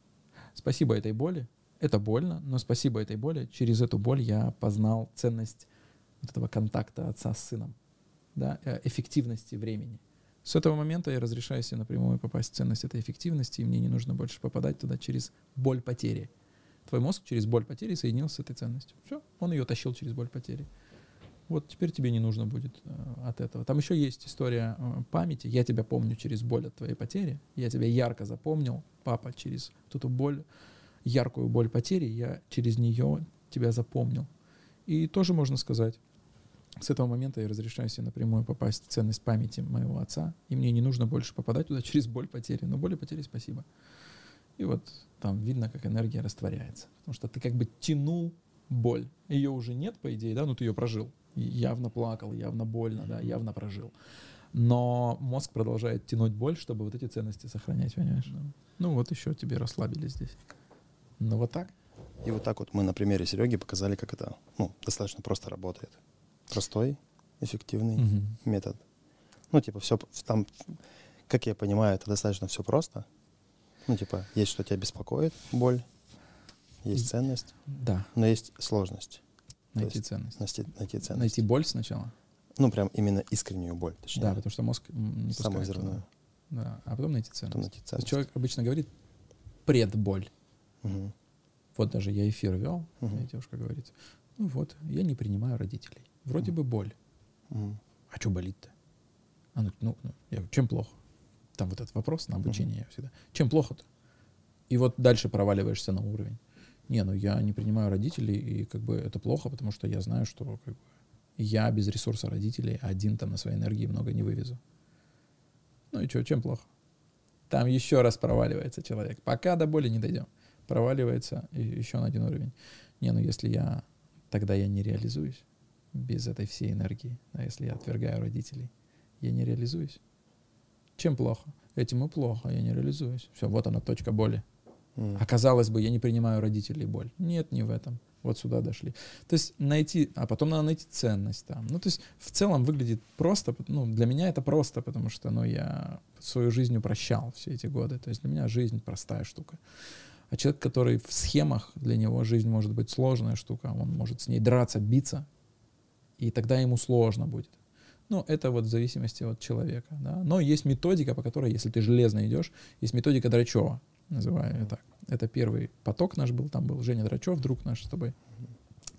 Спасибо этой боли. Это больно, но спасибо этой боли. Через эту боль я познал ценность вот этого контакта отца с сыном, да, э, эффективности времени. С этого момента я разрешаю себе напрямую попасть в ценность этой эффективности, и мне не нужно больше попадать туда через боль потери. Твой мозг через боль потери соединился с этой ценностью. Все, он ее тащил через боль потери. Вот теперь тебе не нужно будет э, от этого. Там еще есть история э, памяти. Я тебя помню через боль от твоей потери. Я тебя ярко запомнил, папа, через эту боль, яркую боль потери. Я через нее тебя запомнил. И тоже можно сказать, с этого момента я разрешаю себе напрямую попасть в ценность памяти моего отца, и мне не нужно больше попадать туда через боль потери. Но боль и потери спасибо. И вот там видно, как энергия растворяется. Потому что ты как бы тянул боль. Ее уже нет, по идее, да, ну ты ее прожил. Явно плакал, явно больно, да, явно прожил. Но мозг продолжает тянуть боль, чтобы вот эти ценности сохранять, понимаешь? Ну вот еще тебе расслабили здесь. Ну вот так. И вот так вот мы на примере Сереги показали, как это ну, достаточно просто работает. Простой, эффективный Мгм. метод. Ну, типа, все там, как я понимаю, это достаточно все просто. Ну, типа, есть что тебя беспокоит, боль, есть ценность, Да, но есть сложность. Найти есть ценность. Найти, найти ценность. Найти боль сначала. Ну, прям именно искреннюю боль, точнее. Да, потому что мозг не самую туда. Да, а потом найти Потом ценность. найти То есть ценность. человек обычно говорит предболь. Мгм. Вот даже я эфир вел, Мгм. и девушка говорит, ну вот, я не принимаю родителей. Вроде Мгм. бы боль. Мгм. А что болит-то? Она говорит, ну, ну, я говорю, чем плохо? Там вот этот вопрос на обучение я всегда. Чем плохо-то? И вот дальше проваливаешься на уровень. Не, ну я не принимаю родителей, и как бы это плохо, потому что я знаю, что как бы, я без ресурса родителей один там на своей энергии много не вывезу. Ну и что, чем плохо? Там еще раз проваливается человек. Пока до боли не дойдем. Проваливается еще на один уровень. Не, ну если я... Тогда я не реализуюсь без этой всей энергии. Да, если я отвергаю родителей, я не реализуюсь. Чем плохо? Этим и плохо, я не реализуюсь. Все, вот она, точка боли. Мгм. А казалось бы, я не принимаю родителей боль. Нет, не в этом. Вот сюда дошли. То есть найти, а потом надо найти ценность там. Ну, то есть в целом выглядит просто, ну, для меня это просто, потому что, ну, я свою жизнь упрощал все эти годы. То есть для меня жизнь простая штука. А человек, который в схемах, для него жизнь может быть сложная штука, он может с ней драться, биться, и тогда ему сложно будет. Ну, это вот в зависимости от человека, да. Но есть методика, по которой, если ты железно идешь, есть методика Драчева, называю ее так. Это первый поток наш был, там был Женя Драчев, друг наш с тобой.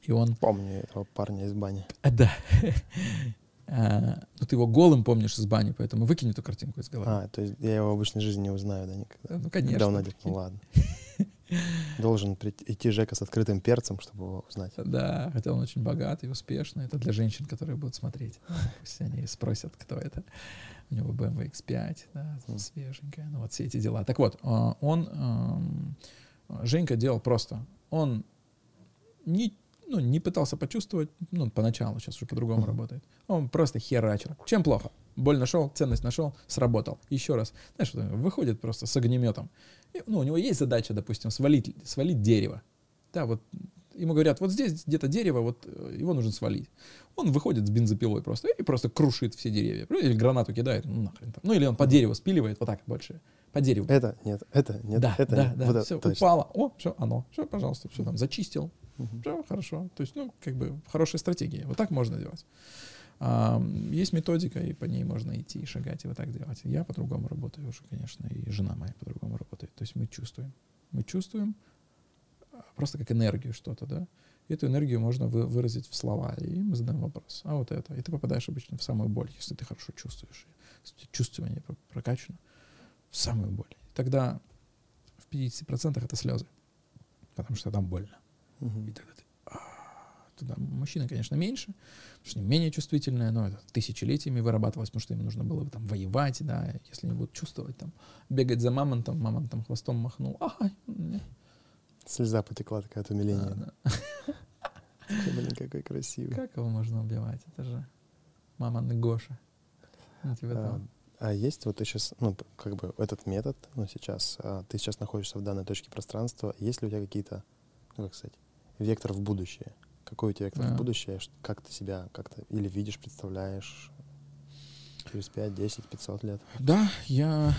И он... Помню этого парня из бани. А, да. А, Ну, ты его голым помнишь из бани, поэтому выкинь эту картинку из головы. А, то есть я его в обычной жизни не узнаю, да, никогда. Ну, конечно. Одет, ну ладно. Должен идти Жека с открытым перцем, чтобы его узнать. Да, хотя он очень богатый, успешный. Это для женщин, которые будут смотреть. Ну, Пусть они спросят, кто это. У него BMW X5, да, свеженькая. Ну, вот все эти дела. Так вот, а, он, Женька делал просто. Он не, ну, не пытался почувствовать, ну, поначалу, сейчас уже по-другому работает. Он просто херачил. Чем плохо? Боль нашел, ценность нашел, сработал. Еще раз. Знаешь, выходит просто с огнеметом. И, ну, у него есть задача, допустим, свалить, свалить дерево. Да, вот ему говорят, вот здесь где-то дерево, вот э, его нужно свалить. Он выходит с бензопилой просто и просто крушит все деревья. Ну, Или гранату кидает, ну нахрен там. Ну или он по дереву спиливает, вот так больше. По дереву. Это нет, это нет, да, это да, нет. да, Вот это все, точно. упало. О, все, оно. Все, пожалуйста, все там зачистил. Все, хорошо. То есть, ну, как бы хорошая стратегия. Вот так можно делать. А, есть методика, и по ней можно идти и шагать, и вот так делать. Я по-другому работаю уже, конечно, и жена моя по-другому работает. То есть мы чувствуем. Мы чувствуем а, просто как энергию что-то, да. Эту энергию можно вы- выразить в слова, и мы задаем вопрос. А вот это. И ты попадаешь обычно в самую боль, если ты хорошо чувствуешь. Если чувствование про- прокачано, в самую боль. И тогда в 50% это слезы, потому что там больно. Мгм. И тогда ты... а, Туда мужчина, конечно, меньше, потому что они менее чувствительные, но это тысячелетиями вырабатывалось, потому что им нужно было бы там воевать, да, если они будут чувствовать, там, бегать за мамонтом, мамонтом хвостом махнул, ай. Слеза потекла такая от умиления. Да, да. Блин, какой красивый. Как его можно убивать? Это же мама Гоша. Ну, типа А, того. А есть вот ты сейчас, ну, как бы этот метод, ну, сейчас, а, ты сейчас находишься в данной точке пространства, есть ли у тебя какие-то, ну, как сказать, вектор в будущее? Какой у тебя вектор А. в будущее? Ш- Как ты себя как-то или видишь, представляешь через 5, 10, 500 лет? Да, я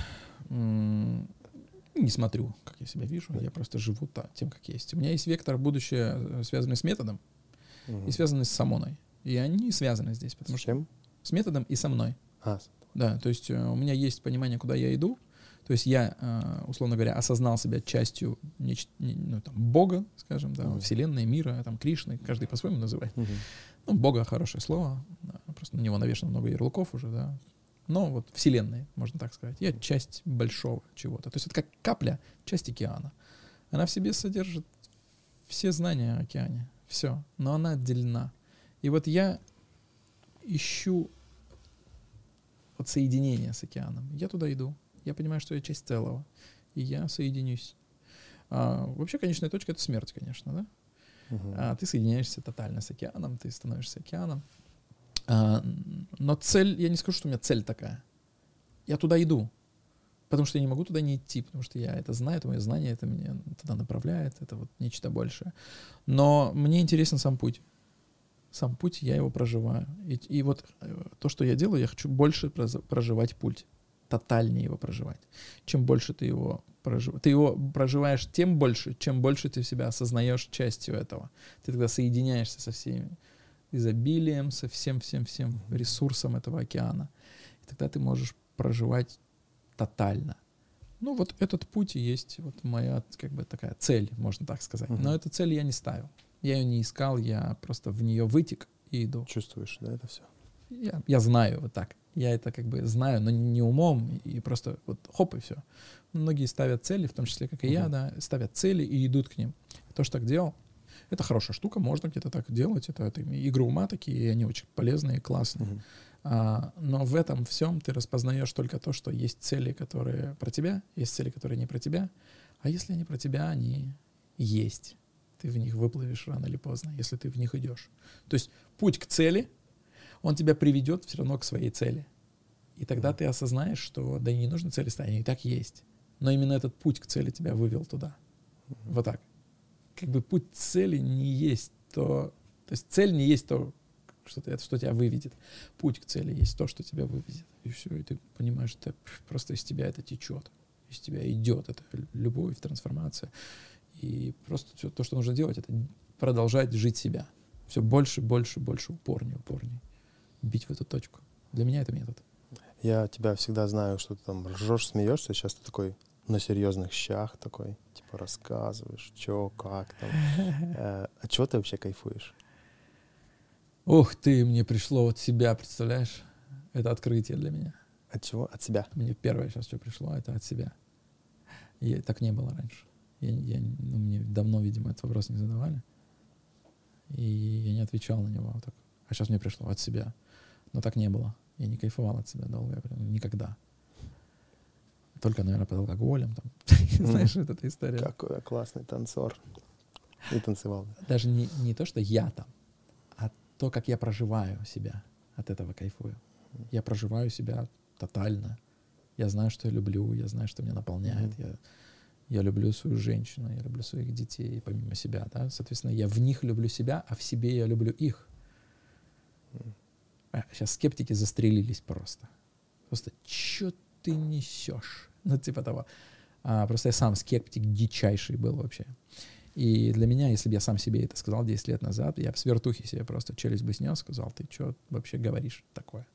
не смотрю, как я себя вижу, я просто живу та- тем, как есть. У меня есть вектор будущее, э, связанный с методом и связанный с самоной. И они связаны здесь, потому С что чем? с методом и со мной. А, Да, то есть э, у меня есть понимание, куда я иду. То есть я, э, условно говоря, осознал себя частью неч- не- ну, там, Бога, скажем, да, Мгм. Вселенной, мира, там, Кришны, каждый по-своему называет. мгм. Ну, Бога хорошее слово, да, просто на него навешано много ярлыков уже, да. Но вот Вселенной, можно так сказать. Я часть большого чего-то. То есть это как капля, часть океана. Она в себе содержит все знания о океане, все, но она отделена. И вот я ищу соединение с океаном. Я туда иду. Я понимаю, что я часть целого. И я соединюсь. А, вообще, конечная точка — это смерть, конечно, да? Мгм. А, ты соединяешься тотально с океаном, ты становишься океаном. А, но цель, я не скажу, что у меня цель такая. Я туда иду. Потому что я не могу туда не идти, потому что я это знаю, это мое знание, это меня туда направляет, это вот нечто большее. Но мне интересен сам путь. Сам путь, я его проживаю. И, и вот э, то, что я делаю, я хочу больше проживать путь, тотальнее его проживать. Чем больше ты его проживаешь, ты его проживаешь тем больше, чем больше ты себя осознаешь частью этого. Ты тогда соединяешься со всеми изобилием, со всем, всем, всем ресурсом этого океана. И тогда ты можешь проживать тотально. Ну, вот этот путь и есть вот моя, как бы, такая цель, можно так сказать. Но эту цель я не ставил. Я ее не искал, я просто в нее вытек и иду. Чувствуешь, да, это все? Я, я знаю вот так. Я это как бы знаю, но не умом, и просто вот хоп, и все. Многие ставят цели, в том числе, как и я, Мгм. да, ставят цели и идут к ним. То, что так делал, это хорошая штука, можно где-то так делать. Это, это игры ума такие, и они очень полезные, классные. Мгм. А, но в этом всем ты распознаешь только то, что есть цели, которые про тебя, есть цели, которые не про тебя. А если они про тебя, они есть. Ты в них выплывешь рано или поздно, если ты в них идешь. То есть путь к цели, он тебя приведет все равно к своей цели. И тогда Мгм. ты осознаешь, что да и не нужно цели ставить, они и так есть. Но именно этот путь к цели тебя вывел туда. Вот так. Как бы путь к цели не есть то... То есть цель не есть то, что, ты, что тебя выведет. Путь к цели есть то, что тебя выведет. И все, и ты понимаешь, что просто из тебя это течет. Из тебя идет это любовь, трансформация. И просто все то, что нужно делать, это продолжать жить себя. Все больше, больше, больше, упорнее, упорнее. Бить в эту точку. Для меня это метод. Я тебя всегда знаю, что ты там ржешь, смеешься, сейчас ты такой на серьезных щах такой, типа рассказываешь, что, как там. Э, От чего ты вообще кайфуешь? Ух ты, мне пришло от себя, представляешь? Это открытие для меня. От чего? От себя. Мне первое сейчас что пришло, это от себя. И так не было раньше. Я, я, ну, мне давно, видимо, этот вопрос не задавали. И я не отвечал на него. Вот так. А сейчас мне пришло от себя. Но так не было. Я не кайфовал от себя долго. прям Никогда. Только, наверное, под алкоголем. Там. Знаешь, вот эта история. Какой классный танцор. И танцевал. Даже не, не то, что я там, а то, как я проживаю себя. От этого кайфую. Я проживаю себя тотально. Я знаю, что я люблю, я знаю, что меня наполняет. Мгм. Я, я люблю свою женщину, я люблю своих детей, помимо себя. Да? Соответственно, я в них люблю себя, а в себе я люблю их. сейчас скептики застрелились просто. Просто, что ты несешь? Ну, типа того. А, просто я сам скептик дичайший был вообще. И для меня, если бы я сам себе это сказал 10 лет назад, я бы с вертухи себе просто челюсть бы снес, сказал, ты что вообще говоришь такое?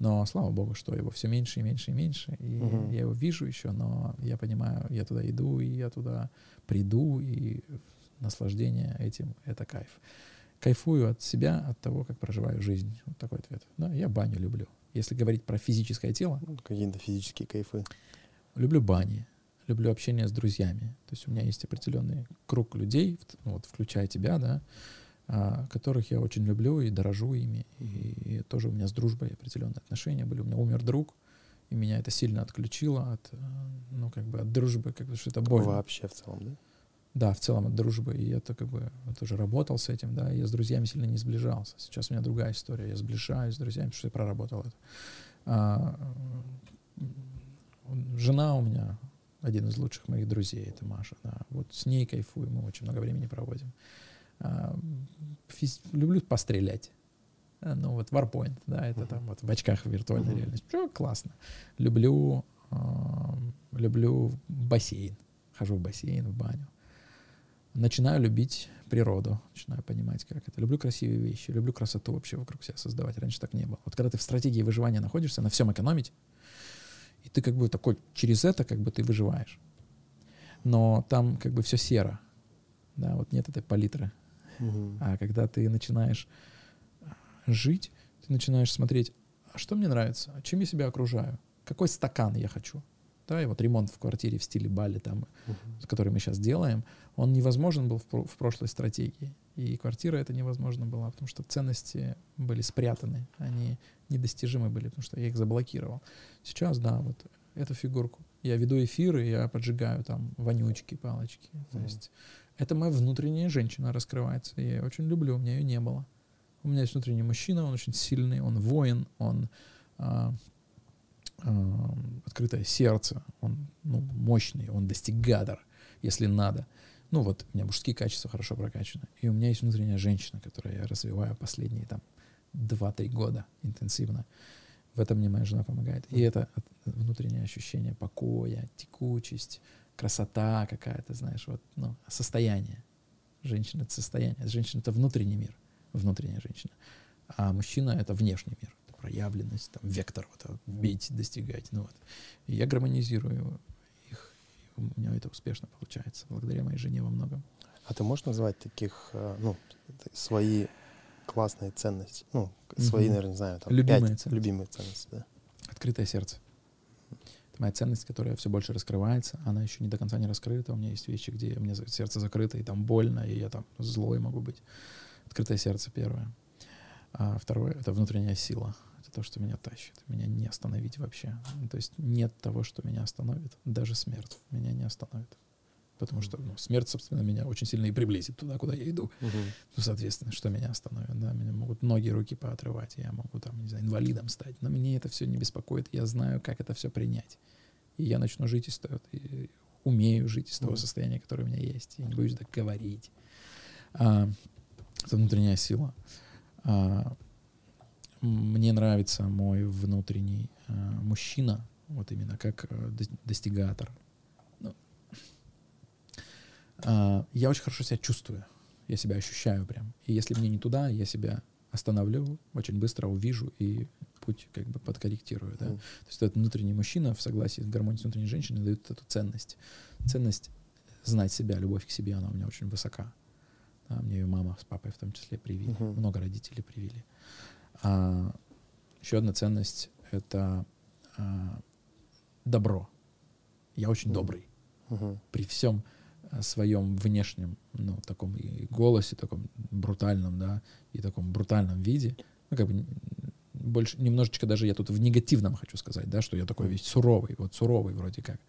Но слава богу, что его все меньше и меньше и меньше. И Мгм. я его вижу еще, но я понимаю, я туда иду, и я туда приду, и наслаждение этим — это кайф. Кайфую от себя, от того, как проживаю жизнь. Вот такой ответ. Да, я баню люблю. Если говорить про физическое тело, Ну, Какие-то физические кайфы. люблю бани, люблю общение с друзьями. То есть у меня есть определенный круг людей, ну, вот, включая тебя, да, которых я очень люблю и дорожу ими. И, и тоже у меня с дружбой определенные отношения были. У меня умер друг, и меня это сильно отключило от, э, ну, как бы от дружбы, как бы, что это больно. Вообще в целом, да? Да, в целом от дружбы. И это как бы тоже работал с этим, да. Я с друзьями сильно не сближался. Сейчас у меня другая история. Я сближаюсь с друзьями, потому что я проработал это. А, жена у меня один из лучших моих друзей, это Маша. Да. Вот с ней кайфую, мы очень много времени проводим. А, физ... Люблю пострелять. А, ну вот Warpoint, да, это uh-huh. там вот в очках виртуальной uh-huh. реальности. Все классно. Люблю, э, люблю бассейн. Хожу в бассейн, в баню. Начинаю любить природу, начинаю понимать, как это. Люблю красивые вещи, люблю красоту вообще вокруг себя создавать. Раньше так не было. Вот когда ты в стратегии выживания находишься, на всем экономить, и ты как бы такой, через это как бы ты выживаешь. Но там как бы все серо. Да, вот нет этой палитры. Угу. А когда ты начинаешь жить, ты начинаешь смотреть, а что мне нравится, а чем я себя окружаю, какой стакан я хочу. Да, и вот ремонт в квартире в стиле Бали, там, uh-huh. который мы сейчас делаем, он невозможен был в, в прошлой стратегии. И квартира это невозможно была, потому что ценности были спрятаны, они недостижимы были, потому что я их заблокировал. Сейчас, да, вот эту фигурку. Я веду эфиры, я поджигаю там вонючки, палочки. Uh-huh. То есть это моя внутренняя женщина раскрывается. Я ее очень люблю, у меня ее не было. У меня есть внутренний мужчина, он очень сильный, он воин, он а, а, открытое сердце, он ну, мощный, он достигатор, если надо. Ну вот, у меня мужские качества хорошо прокачаны. И у меня есть внутренняя женщина, которую я развиваю последние там 2-3 года интенсивно. В этом мне моя жена помогает. И это внутреннее ощущение покоя, текучесть, красота какая-то, знаешь, вот, ну, состояние. Женщина — это состояние. Женщина — это внутренний мир внутренняя женщина. А мужчина — это внешний мир, это проявленность, там, вектор, вот, бить, достигать. Ну, вот. И я гармонизирую их, и у меня это успешно получается, благодаря моей жене во многом. А ты можешь назвать таких, э, ну, свои классные ценности? Ну, свои, угу. наверное, не знаю, там, любимые пять ценности. любимые ценности, да? Открытое сердце. Моя ценность, которая все больше раскрывается. Она еще не до конца не раскрыта. У меня есть вещи, где меня сердце закрыто, и там больно, и я там злой могу быть. Открытое сердце первое. А второе — это внутренняя сила. Это то, что меня тащит. Меня не остановить вообще. То есть нет того, что меня остановит. Даже смерть меня не остановит. Потому что ну, смерть, собственно, меня очень сильно и приблизит туда, куда я иду. Uh-huh. Ну, соответственно, что меня остановит? Да? Меня могут ноги, руки поотрывать, я могу там, не знаю, инвалидом стать. Но мне это все не беспокоит. Я знаю, как это все принять. И я начну жить из того, и умею жить из того uh-huh. состояния, которое у меня есть. И не боюсь так говорить. А, это внутренняя сила. А, мне нравится мой внутренний а, мужчина, вот именно как а, достигатор. А, я очень хорошо себя чувствую, я себя ощущаю прям. И если мне не туда, я себя остановлю, очень быстро увижу и путь как бы подкорректирую. Да? Mm. То есть этот внутренний мужчина в согласии с гармонией с внутренней женщиной дает эту ценность. Ценность знать себя, любовь к себе, она у меня очень высока. А, мне ее мама с папой в том числе привили. Uh-huh. Много родителей привили. А, еще одна ценность — это а, добро. Я очень uh-huh. добрый. Uh-huh. При всем своем внешнем, ну, таком и голосе, таком брутальном, да, и таком брутальном виде, ну, как бы больше, немножечко даже я тут в негативном хочу сказать, да, что я такой весь суровый, вот суровый вроде как.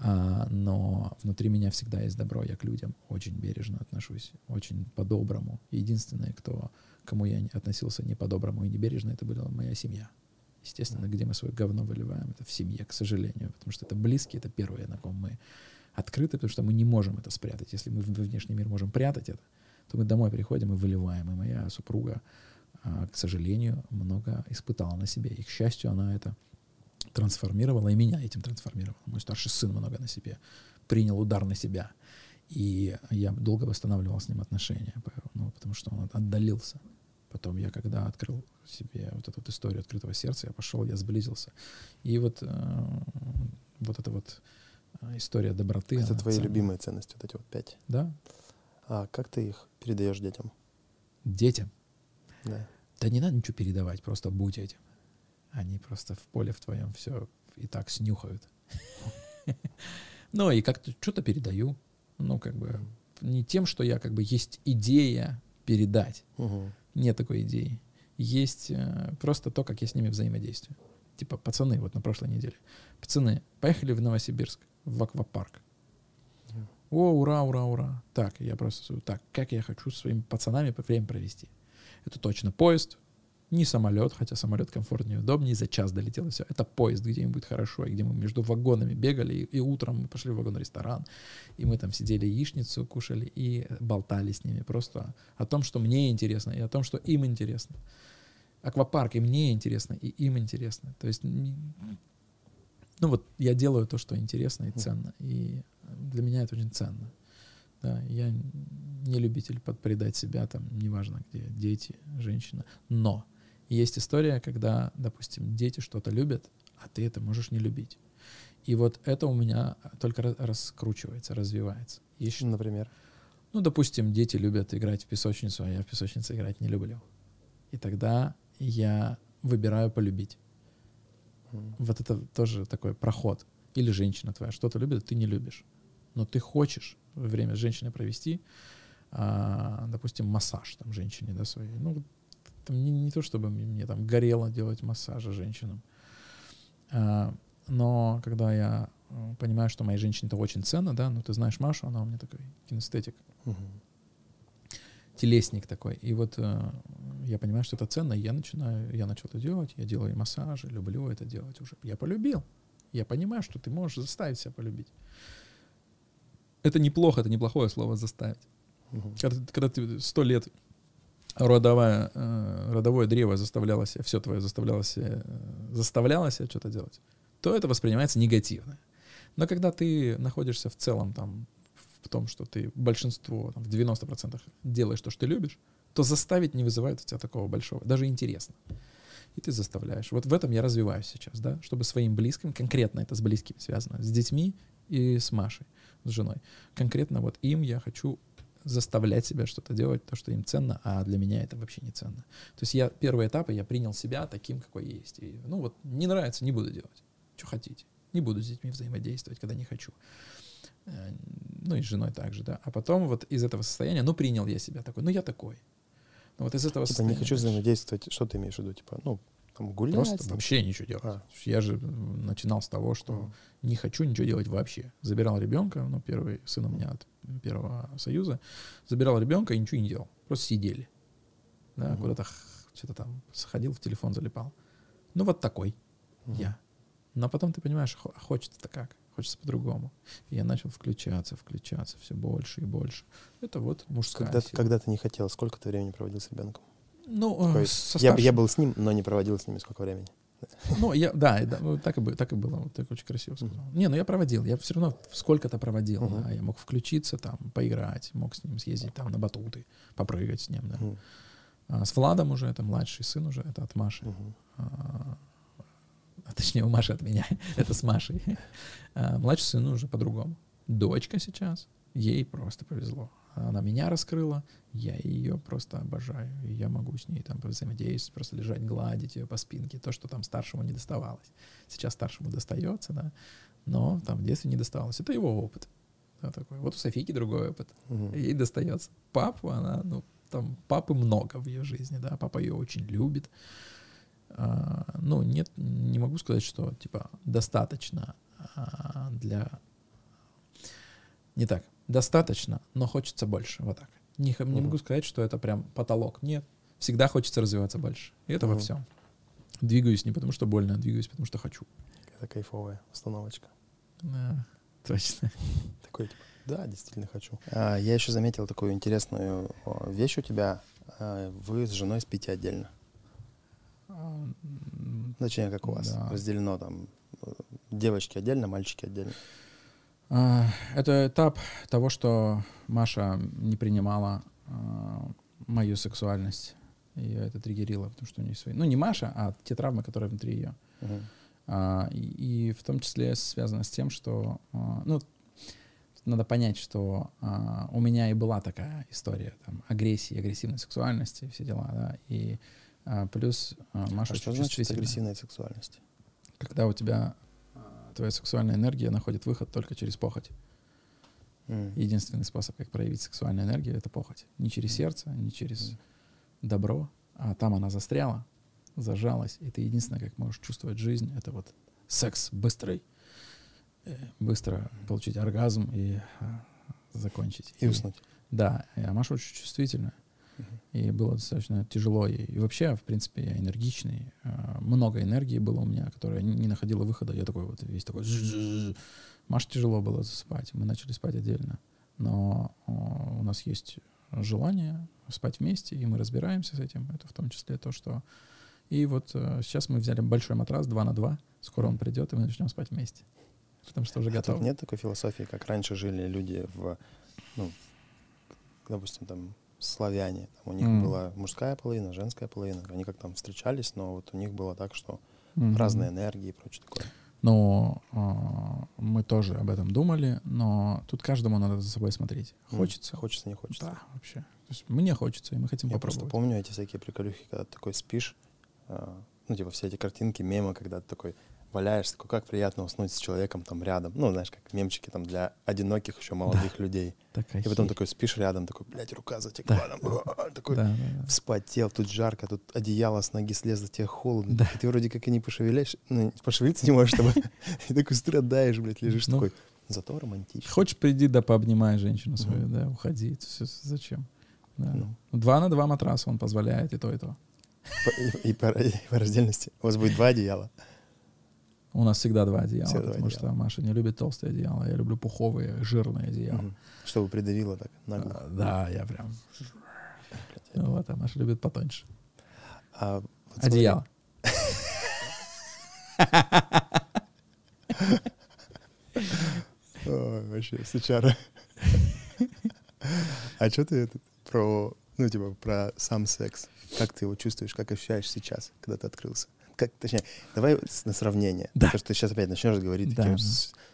А, но внутри меня всегда есть добро, я к людям очень бережно отношусь, очень по-доброму. Единственное, кто, кому я относился не по-доброму и не бережно, это была моя семья. Естественно, где мы свое говно выливаем, это в семье, к сожалению, потому что это близкие, это первые, на ком мы открыты, потому что мы не можем это спрятать. Если мы в внешний мир можем прятать это, то мы домой приходим и выливаем. И моя супруга, а, к сожалению, много испытала на себе. И, к счастью, она это трансформировала, и меня этим трансформировала. Мой старший сын много на себе принял удар на себя. И я долго восстанавливал с ним отношения, ну, потому что он отдалился. Потом я, когда открыл себе вот эту вот историю открытого сердца, я пошел, я сблизился. И вот, э, вот эта вот история доброты. Это твои ценная. любимые ценности, вот эти вот пять? Да. А как ты их передаешь детям? Детям? Да. Да не надо ничего передавать, просто будь этим. Они просто в поле в твоем все и так снюхают. Ну, и как-то что-то передаю. Ну, как бы не тем, что я как бы есть идея передать. Нет такой идеи. Есть э, просто то, как я с ними взаимодействую. Типа, пацаны, вот на прошлой неделе. Пацаны, поехали в Новосибирск, в аквапарк. О, ура, ура, ура. Так, я просто, так, как я хочу со своими пацанами время провести. Это точно поезд, не самолет, хотя самолет комфортнее и удобнее, за час долетел и все. Это поезд, где им будет хорошо, и где мы между вагонами бегали, и, и утром мы пошли в вагон-ресторан, и мы там сидели яичницу кушали и болтали с ними просто о том, что мне интересно, и о том, что им интересно. Аквапарк и мне интересно, и им интересно. То есть, ну вот я делаю то, что интересно и ценно, и для меня это очень ценно. Да, я не любитель подпредать себя, там, неважно где, дети, женщина. Но есть история, когда, допустим, дети что-то любят, а ты это можешь не любить. И вот это у меня только раскручивается, развивается. Еще, Например? Ну, допустим, дети любят играть в песочницу, а я в песочнице играть не люблю. И тогда я выбираю полюбить. Mm. Вот это тоже такой проход. Или женщина твоя что-то любит, ты не любишь. Но ты хочешь время с женщиной провести, а, допустим, массаж там женщине, да, своей. Ну, там не, не то, чтобы мне, мне там горело делать массажи женщинам. А, но когда я э, понимаю, что моей женщине это очень ценно, да, ну ты знаешь Машу, она у меня такой кинестетик, угу. Телесник такой. И вот э, я понимаю, что это ценно, и я начинаю, я начал это делать, я делаю массажи, люблю это делать уже. Я полюбил. Я понимаю, что ты можешь заставить себя полюбить. Это неплохо, это неплохое слово заставить. Угу. Когда, когда ты сто лет родовая, э, родовое древо заставляло себя, все твое заставляло себя, э, заставляло себя что-то делать, то это воспринимается негативно. Но когда ты находишься в целом там, в том, что ты большинство, там, в 90% делаешь то, что ты любишь, то заставить не вызывает у тебя такого большого, даже интересно. И ты заставляешь. Вот в этом я развиваюсь сейчас, да, чтобы своим близким, конкретно это с близкими связано, с детьми и с Машей, с женой. Конкретно вот им я хочу заставлять себя что-то делать, то, что им ценно, а для меня это вообще не ценно. То есть я первые этапы я принял себя таким, какой есть. И, ну вот не нравится, не буду делать. Что хотите. Не буду с детьми взаимодействовать, когда не хочу. Э, ну и с женой также, да. А потом вот из этого состояния, ну принял я себя такой, ну я такой. Ну вот из этого типа состояния. не хочу взаимодействовать, что ты имеешь в виду? Типа, ну, там гулять? Просто там. вообще ничего делать. А. Я же начинал с того, что mm. не хочу ничего делать вообще. Забирал ребенка, ну, первый сын у меня от Первого Союза, забирал ребенка и ничего не делал. Просто сидели. Да, mm куда-то что-то там сходил, в телефон залипал. Ну, вот такой mm я. Но потом ты понимаешь, а хочется-то как? Хочется по-другому. И я начал включаться, включаться все больше и больше. Это вот мужская когда, сила. Когда ты не хотел, сколько ты времени проводил с ребенком? Ну, э, со я, я был с ним, но не проводил с ними сколько времени. Ну, я, да, да ну, так, и, было, так и было. Вот так очень красиво сказал. Uh-huh. Не, ну я проводил. Я все равно сколько-то проводил. Uh-huh. Да. Я мог включиться там, поиграть, мог с ним съездить там на батуты, попрыгать с ним, да. Uh-huh. А с Владом уже, это младший сын уже, это от Маши. А точнее, у Маши от меня, это с Машей. А, младший сын уже по-другому. Дочка сейчас, ей просто повезло она меня раскрыла, я ее просто обожаю. И я могу с ней там взаимодействовать, просто лежать, гладить ее по спинке, то, что там старшему не доставалось. Сейчас старшему достается, да, но там в детстве не доставалось. Это его опыт. Да, такой. Вот у Софийки другой опыт. Угу. Ей достается. Папу она, ну, там папы много в ее жизни, да, папа ее очень любит. А, ну, нет, не могу сказать, что, типа, достаточно а, для... Не так достаточно, но хочется больше. Вот так. Не, не могу сказать, что это прям потолок. Нет. Всегда хочется развиваться больше. И это угу. во всем. Двигаюсь не потому, что больно, а двигаюсь, потому что хочу. Это кайфовая установочка. Да, точно. Такой, типа, да, действительно хочу. А, я еще заметил такую интересную вещь у тебя. Вы с женой спите отдельно. Точнее, как у вас. Да. Разделено там девочки отдельно, мальчики отдельно. А, это этап того, что Маша не принимала а, мою сексуальность. Ее это триггерило, потому что у нее свои... Ну, не Маша, а те травмы, которые внутри ее. Uh-huh. А, и, и в том числе связано с тем, что... Ну, надо понять, что а, у меня и была такая история там, агрессии, агрессивной сексуальности, все дела, да, и плюс а, Маша... А что значит агрессивная сексуальность? Когда у тебя твоя сексуальная энергия находит выход только через похоть. Mm. Единственный способ, как проявить сексуальную энергию, это похоть. Не через сердце, не через mm. добро, а там она застряла, зажалась, и ты единственное, как можешь чувствовать жизнь, это вот секс быстрый, э, быстро получить оргазм и а, закончить. И уснуть. Да, а Маша очень чувствительная. И было достаточно тяжело. И, вообще, в принципе, я энергичный. А, много энергии было у меня, которая не находила выхода. Я такой вот весь такой... Маше тяжело было засыпать. Мы начали спать отдельно. Но у нас есть желание спать вместе, и мы разбираемся с этим. Это в том числе то, что... И вот э, сейчас мы взяли большой матрас 2 на 2. Скоро он придет, и мы начнем спать вместе. Потому что уже А готов. нет такой философии, как раньше жили люди в, ну, допустим, там, славяне. Там у них Мгм. была мужская половина, женская половина. Они как там встречались, но вот у них было так, что Мгм. разные энергии и прочее такое. А, мы тоже об этом думали, но тут каждому надо за собой смотреть. Хочется? Хочется, не хочется. Да, вообще. То есть мне хочется, и мы хотим Я просто попробовать. помню эти всякие приколюхи, когда ты такой спишь, а, ну, типа, все эти картинки, мемы, когда ты такой валяешься, такой, как приятно уснуть с человеком там рядом. Ну, знаешь, как мемчики там для одиноких еще молодых людей. Такая И потом херь. такой спишь рядом, такой, блядь, рука затекла, Да. там, а, такой Да, да, да. вспотел, тут жарко, тут одеяло с ноги слезло, тебе холодно. Да. И ты вроде как и не пошевеляешь, ну, пошевелиться не можешь, чтобы... И такой страдаешь, блядь, лежишь Ну. такой. Зато романтично. Хочешь, приди, да пообнимай женщину свою, Мгм. да, уходи. Всё, зачем? Да. Ну. Два на два матраса он позволяет и то, и то. И, и по, и по раздельности. У вас будет два одеяла. У нас всегда два одеяла, Всегда потому одеяла. что Маша не любит толстые одеяла, я люблю пуховые, жирные одеяла. Мгм. Чтобы придавило так нагло. А, да, я прям... Вот, а Маша любит потоньше. А вот Одеяло. Вообще, сучара. А что ты этот, про, ну, типа, про сам секс? Как ты его чувствуешь, как ощущаешь сейчас, когда ты открылся? Как, точнее, давай на сравнение. Да. Потому что ты сейчас опять начнешь говорить Да, такими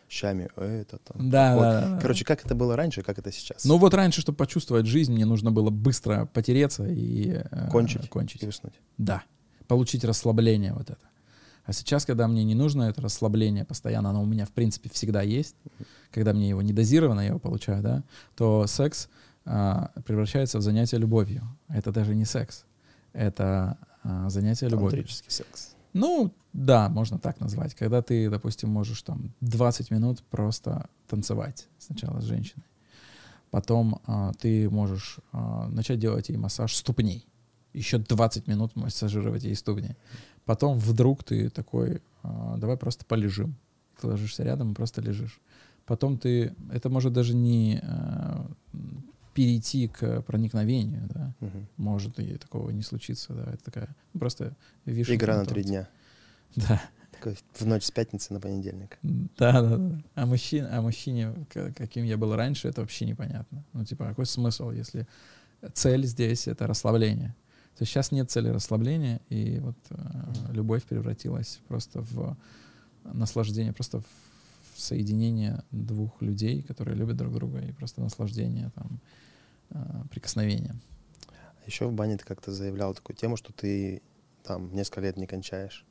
щами, это там. Да, вот. да, да. Короче, как это было раньше, как это сейчас? Ну вот раньше, чтобы почувствовать жизнь, мне нужно было быстро потереться и э, Кончить. кончить. И уснуть. Да. Получить расслабление вот это. А сейчас, когда мне не нужно это расслабление постоянно, оно у меня, в принципе, всегда есть, когда мне его не дозировано, я его получаю, да, то секс а, превращается в занятие любовью. Это даже не секс. Это а, занятие любовью. Тантрический секс. Ну, да, можно так назвать. Когда ты, допустим, можешь там 20 минут просто танцевать сначала с женщиной. Потом а, ты можешь а, начать делать ей массаж ступней. Еще 20 минут массажировать ей ступни. Потом вдруг ты такой, а, давай просто полежим. Ты ложишься рядом и просто лежишь. Потом ты, это может даже не а, перейти к проникновению, да. Мгм. Может и такого не случиться, да. Это такая ну, просто вишенка Игра на три дня. Да. Такой в ночь с пятницы на понедельник. Да, да, да. А мужчине, а мужчине, каким я был раньше, это вообще непонятно. Ну, типа, какой смысл, если цель здесь — это расслабление? То есть сейчас нет цели расслабления, и вот э, любовь превратилась просто в наслаждение, просто в соединение двух людей, которые любят друг друга, и просто наслаждение там э, прикосновением. Еще в бане ты как-то заявлял такую тему, что ты там несколько лет не кончаешь,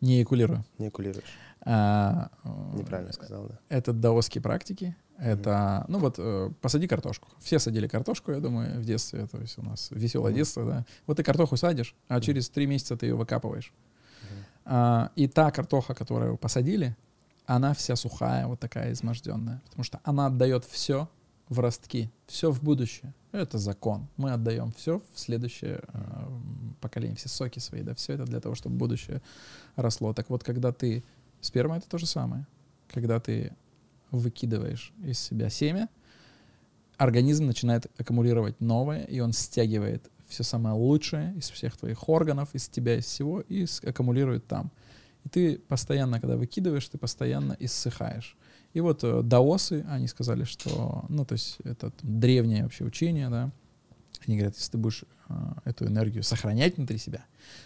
Не экулирую. не экулируешь. А, э, Неправильно сказал, да. Это даосские практики. Это, ну вот, э, посади картошку. Все садили картошку, я думаю, в детстве. То есть у нас веселое Мгм. детство, да. Вот ты картоху садишь, а Мгм. через три месяца ты ее выкапываешь. Мгм. А, и та картоха, которую посадили, она вся сухая, вот такая изможденная. Потому что она отдает все в ростки, все в будущее. Это закон. Мы отдаем все в следующее э, поколение, все соки свои, да, все это для того, чтобы будущее росло. Так вот, когда ты... Сперма — это то же самое. Когда ты выкидываешь из себя семя, организм начинает аккумулировать новое, и он стягивает все самое лучшее из всех твоих органов, из тебя, из всего, и аккумулирует там. И ты постоянно, когда выкидываешь, ты постоянно иссыхаешь. И вот э, даосы, они сказали, что, ну, то есть это древнее вообще учение, да, они говорят, если ты будешь э, эту энергию сохранять внутри себя,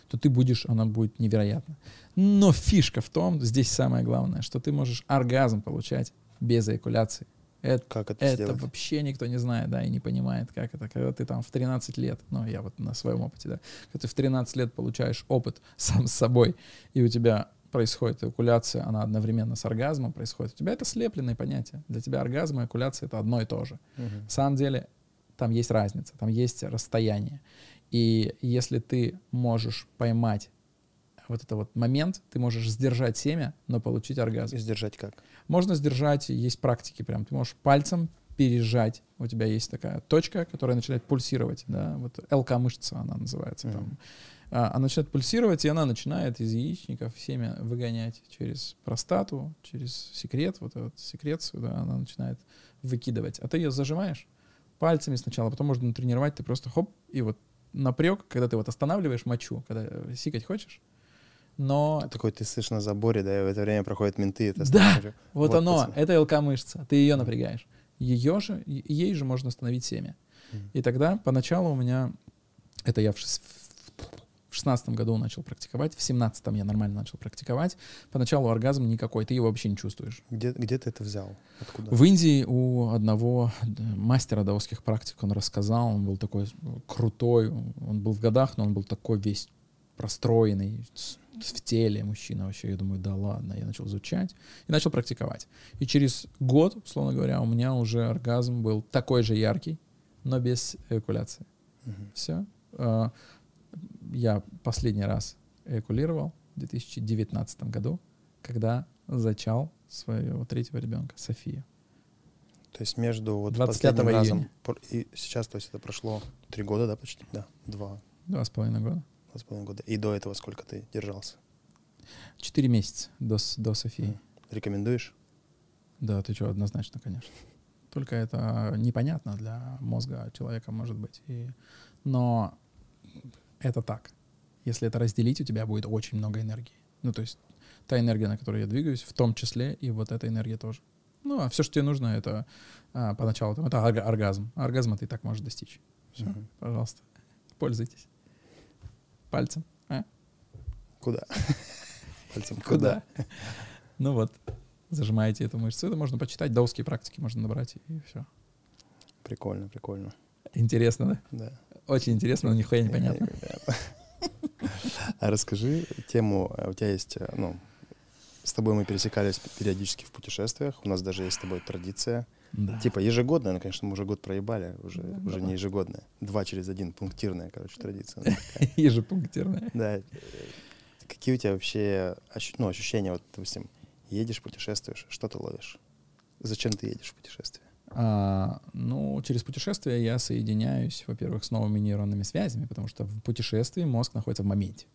то ты будешь, она будет невероятна. Но фишка в том, здесь самое главное, что ты можешь оргазм получать без эякуляции. Это, Как это, это сделать? вообще никто не знает, да, и не понимает, как это. Когда ты там в 13 лет, ну, я вот на своем опыте, да, когда ты в 13 лет получаешь опыт сам с собой, и у тебя происходит эякуляция, она одновременно с оргазмом происходит, у тебя это слепленные понятия. Для тебя оргазм и эякуляция — это одно и то же. Мгм. На самом деле там есть разница, там есть расстояние. И если ты можешь поймать вот этот вот момент, ты можешь сдержать семя, но получить оргазм. И сдержать как? Можно сдержать, есть практики прям. Ты можешь пальцем пережать. У тебя есть такая точка, которая начинает пульсировать, да, вот ЛК-мышца она называется mm-hmm. там. А, она начинает пульсировать, и она начинает из яичников семя выгонять через простату, через секрет, вот эту секрецию, да, она начинает выкидывать. А ты ее зажимаешь пальцами сначала, потом можно тренировать, ты просто хоп, и вот напрек, когда ты вот останавливаешь мочу, когда э, сикать хочешь, но... Ты такой, ты слышишь на заборе, да, и в это время проходят менты. Это да, вот, вот оно, пацаны. это ЛК-мышца, ты ее напрягаешь. Ее же, ей же можно остановить семя. Mm. И тогда поначалу у меня, это я в, в 16 году начал практиковать, в 17 я нормально начал практиковать. Поначалу оргазм никакой, ты его вообще не чувствуешь. Где, где ты это взял? Откуда? В Индии у одного мастера даосских практик он рассказал, он был такой крутой, он был в годах, но он был такой весь простроенный, в теле мужчина вообще. Я думаю, да ладно, я начал изучать и начал практиковать. И через год, условно говоря, у меня уже оргазм был такой же яркий, но без эякуляции. Угу. Все. А, я последний раз эякулировал в 2019 году, когда зачал своего третьего ребенка, Софию. То есть между вот последним разом и сейчас, то есть это прошло три года, да, почти? Да, два. Два с половиной года. Два с половиной года. И до этого сколько ты держался? Четыре месяца до, до Софии. Рекомендуешь? Да, ты что, однозначно, конечно. Только это непонятно для мозга человека, может быть. И... Но это так. Если это разделить, у тебя будет очень много энергии. Ну, то есть та энергия, на которой я двигаюсь, в том числе и вот эта энергия тоже. Ну, а все, что тебе нужно, это а, поначалу там, это оргазм. Оргазма ты и так можешь достичь. Все, угу. пожалуйста, пользуйтесь пальцем. А? Куда? Пальцем куда? Ну вот, зажимаете эту мышцу. Это можно почитать, даусские практики можно набрать, и все. Прикольно, прикольно. Интересно, да? Да. Очень интересно, но нихуя непонятно. А расскажи тему, у тебя есть, ну, с тобой мы пересекались периодически в путешествиях, у нас даже есть с тобой традиция да. Типа ежегодная, ну, конечно, мы уже год проебали, уже, да, уже да. не ежегодная. Два через один, пунктирная, короче, традиция. Ежепунктирная. Да. Какие у тебя вообще ну, ощущения, вот, допустим, едешь, путешествуешь, что ты ловишь? Зачем ты едешь в путешествие? А, ну, через путешествие я соединяюсь, во-первых, с новыми нейронными связями, потому что в путешествии мозг находится в моменте.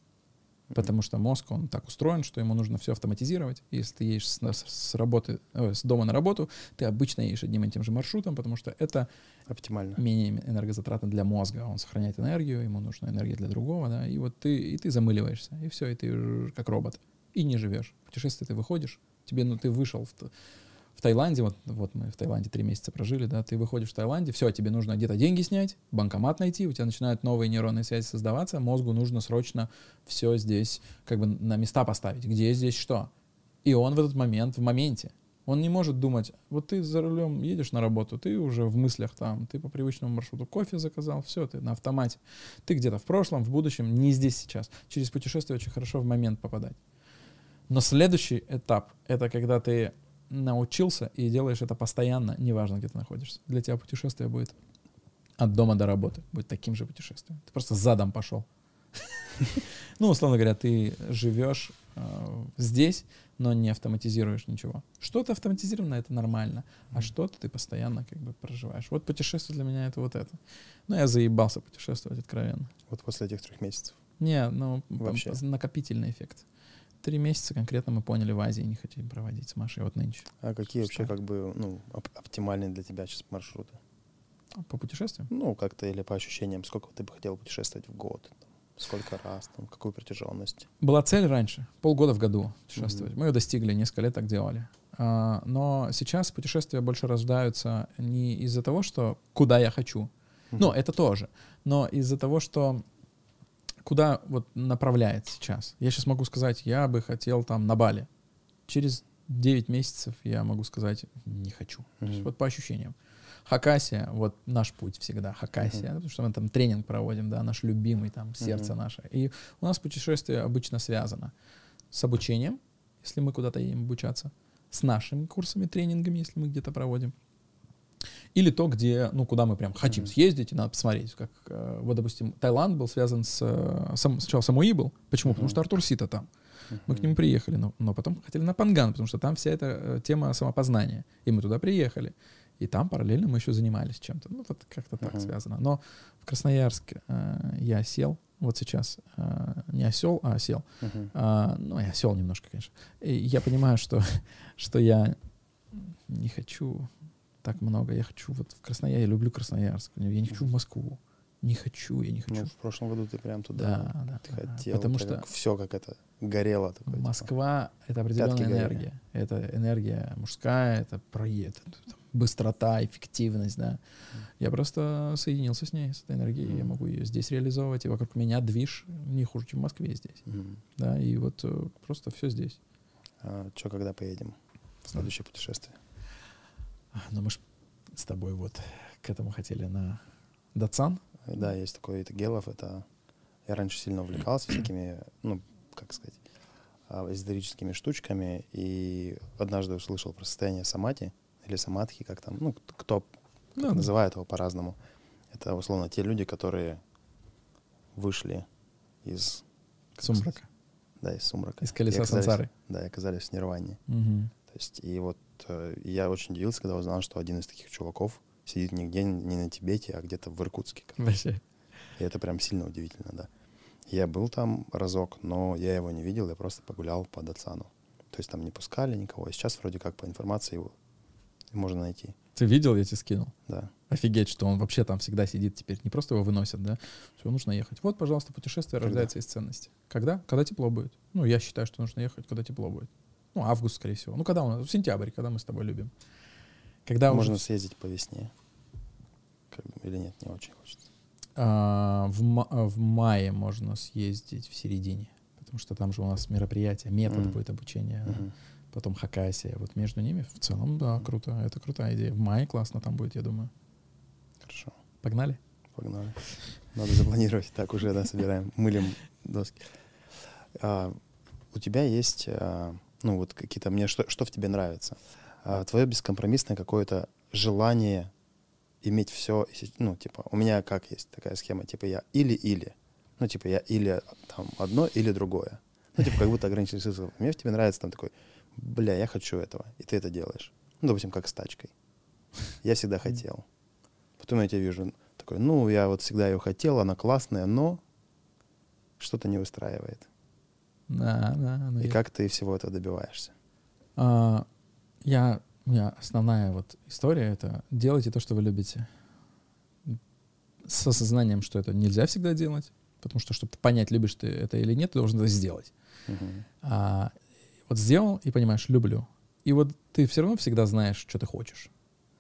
Потому что мозг, он так устроен, что ему нужно все автоматизировать. Если ты едешь с, с, работы, э, с дома на работу, ты обычно едешь одним и тем же маршрутом, потому что это оптимально менее энергозатратно для мозга. Он сохраняет энергию, ему нужна энергия для другого, да, и вот ты, и ты замыливаешься, и все, и ты как робот. И не живешь. В путешествие ты выходишь, тебе, ну, ты вышел в, в Таиланде, вот, вот мы в Таиланде три месяца прожили, да, ты выходишь в Таиланде, все, тебе нужно где-то деньги снять, банкомат найти, у тебя начинают новые нейронные связи создаваться, мозгу нужно срочно все здесь как бы на места поставить, где здесь что. И он в этот момент, в моменте, он не может думать, вот ты за рулем едешь на работу, ты уже в мыслях там, ты по привычному маршруту кофе заказал, все, ты на автомате. Ты где-то в прошлом, в будущем, не здесь сейчас. Через путешествие очень хорошо в момент попадать. Но следующий этап — это когда ты научился и делаешь это постоянно, неважно, где ты находишься. Для тебя путешествие будет от дома до работы, будет таким же путешествием. Ты просто задом пошел. Ну, условно говоря, ты живешь э, здесь, но не автоматизируешь ничего. Что-то автоматизировано, это нормально, а что-то ты постоянно как бы проживаешь. Вот путешествие для меня это вот это. Ну, я заебался путешествовать откровенно. Вот после этих трех месяцев? Не, ну, вообще накопительный эффект три месяца конкретно мы поняли в Азии не хотим проводить с Машей вот нынче. А какие вообще как бы ну, оп- оптимальные для тебя сейчас маршруты? По путешествиям? Ну, как-то или по ощущениям, сколько ты бы хотел путешествовать в год? Сколько раз, там, какую протяженность? Была цель раньше, полгода в году путешествовать. Mm-hmm. Мы ее достигли, несколько лет так делали. А, но сейчас путешествия больше рождаются не из-за того, что куда я хочу. Mm-hmm. Ну, это тоже. Но из-за того, что куда вот направляет сейчас. Я сейчас могу сказать, я бы хотел там на Бали. Через 9 месяцев я могу сказать, не хочу. Mm-hmm. То есть вот по ощущениям. Хакасия, вот наш путь всегда, Хакасия, mm-hmm. потому что мы там тренинг проводим, да, наш любимый, там, сердце mm-hmm. наше. И у нас путешествие обычно связано с обучением, если мы куда-то едем обучаться, с нашими курсами, тренингами, если мы где-то проводим, или то, где, ну, куда мы прям хотим mm-hmm. съездить, и надо посмотреть. Как, э, вот, допустим, Таиланд был связан с... Э, сам, сначала Самуи был. Почему? Mm-hmm. Потому что Артур Сита там. Mm-hmm. Мы к нему приехали, но, но потом хотели на Панган, потому что там вся эта э, тема самопознания. И мы туда приехали. И там параллельно мы еще занимались чем-то. Ну, вот как-то так Мгм. связано. Но в Красноярск э, я сел вот сейчас. э, не осел, а осел. Мгм. А, ну, я осел немножко, конечно. И я понимаю, что, что я не хочу так много. Я хочу вот в Красноярск. Я люблю Красноярск. Я не хочу в Москву. Не хочу, я не хочу. Ну, в прошлом году ты прям да, туда да. ты да. хотел. Потому что как все как это горело. Такое, типа. Москва — это определенная Пятки горели. энергия. Это энергия мужская, это проект, быстрота, эффективность, да. Я просто соединился с ней, с этой энергией, я Мгм. могу ее здесь реализовывать, и вокруг меня движ не хуже, чем в Москве здесь, Мгм. да, и вот э, просто все здесь. А что, когда поедем? В следующее путешествие. А, Ну, мы ж с тобой вот к этому хотели на Датсан. Да, есть такой это Гелов, это я раньше сильно увлекался всякими, ну, как сказать, а, эзотерическими штучками, и однажды услышал про состояние самати, или самадхи, как там, ну, кто Ну, да. называет его по-разному. Это, условно, те люди, которые вышли из... как Сумрака. сказать, Да, из сумрака. Из колеса сансары. Да, и оказались в нирване. Мгм. То есть, и вот э, я очень удивился, когда узнал, что один из таких чуваков сидит нигде, не на Тибете, а где-то в Иркутске. Вообще. И это прям сильно удивительно, да. Я был там разок, но я его не видел, я просто погулял по Датсану. То есть там не пускали никого. И сейчас вроде как по информации его можно найти, Ты видел, я тебе скинул? да. Офигеть, что он вообще там всегда сидит теперь. Не просто его выносят, да? Все, нужно ехать. Вот, пожалуйста, путешествие Когда? рождается из ценности. Когда? Когда тепло будет. Ну, я считаю, что нужно ехать, когда тепло будет. Ну, август, скорее всего. Ну, когда у нас? В сентябре, когда мы с тобой любим. Когда можно уже... съездить по весне. Как бы, или нет, не очень хочется. а, в, ма- в мае можно съездить в середине. Потому что там же у нас мероприятие, метод Мгм. будет обучения. да. Мгм. Потом Хакасия. Вот между ними в целом, да, круто. Это крутая идея. В мае классно там будет, я думаю. Хорошо, Погнали? погнали. Надо запланировать. Так, уже, да, собираем, мылим доски. А, у тебя есть, а, ну, вот какие-то, мне что, что в тебе нравится? А, твое бескомпромиссное какое-то желание иметь все, ну, типа, у меня как есть такая схема, типа, я или-или. Ну, типа, я или там одно, или другое. Ну, типа, как будто ограниченный смысл. Мне в тебе нравится там такой, бля, я хочу этого, и ты это делаешь. Ну, допустим, как с тачкой. Я всегда хотел. Потом я тебя вижу, такой, ну, я вот всегда ее хотел, она классная, но что-то не устраивает. Да, да. ну, И как ты всего этого добиваешься? А, я, у меня основная вот история — это делайте то, что вы любите. С осознанием, что это нельзя всегда делать, потому что, чтобы понять, любишь ты это или нет, ты должен это сделать. Мгм. А, вот сделал и понимаешь, люблю. И вот ты все равно всегда знаешь, что ты хочешь.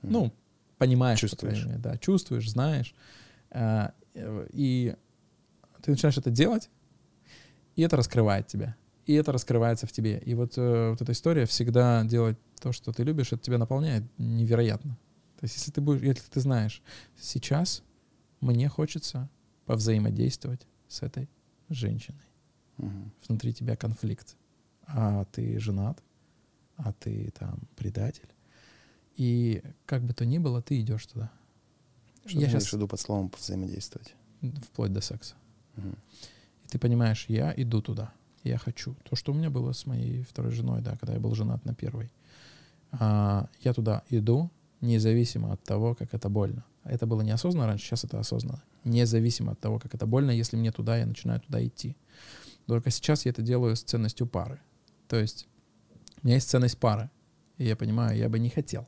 Мгм. Ну, понимаешь, по Чувствуешь. мере, да, чувствуешь, знаешь. А, э, и ты начинаешь это делать, и это раскрывает тебя. И это раскрывается в тебе. И вот, э, вот эта история всегда делать то, что ты любишь, это тебя наполняет невероятно. То есть, если ты будешь, если ты знаешь, сейчас мне хочется повзаимодействовать с этой женщиной. Мгм. Внутри тебя конфликт. А ты женат, а ты там предатель. И как бы то ни было, ты идешь туда. Что я ты имеешь сейчас в виду под словом взаимодействовать? вплоть до секса. Мгм. Ты понимаешь, я иду туда. Я хочу. То, что у меня было с моей второй женой, да, когда я был женат на первой. А, я туда иду, независимо от того, как это больно. Это было неосознанно раньше, сейчас это осознанно. Независимо от того, как это больно, если мне туда, я начинаю туда идти. Только сейчас я это делаю с ценностью пары. То есть у меня есть ценность пары. И я понимаю, я бы не хотел,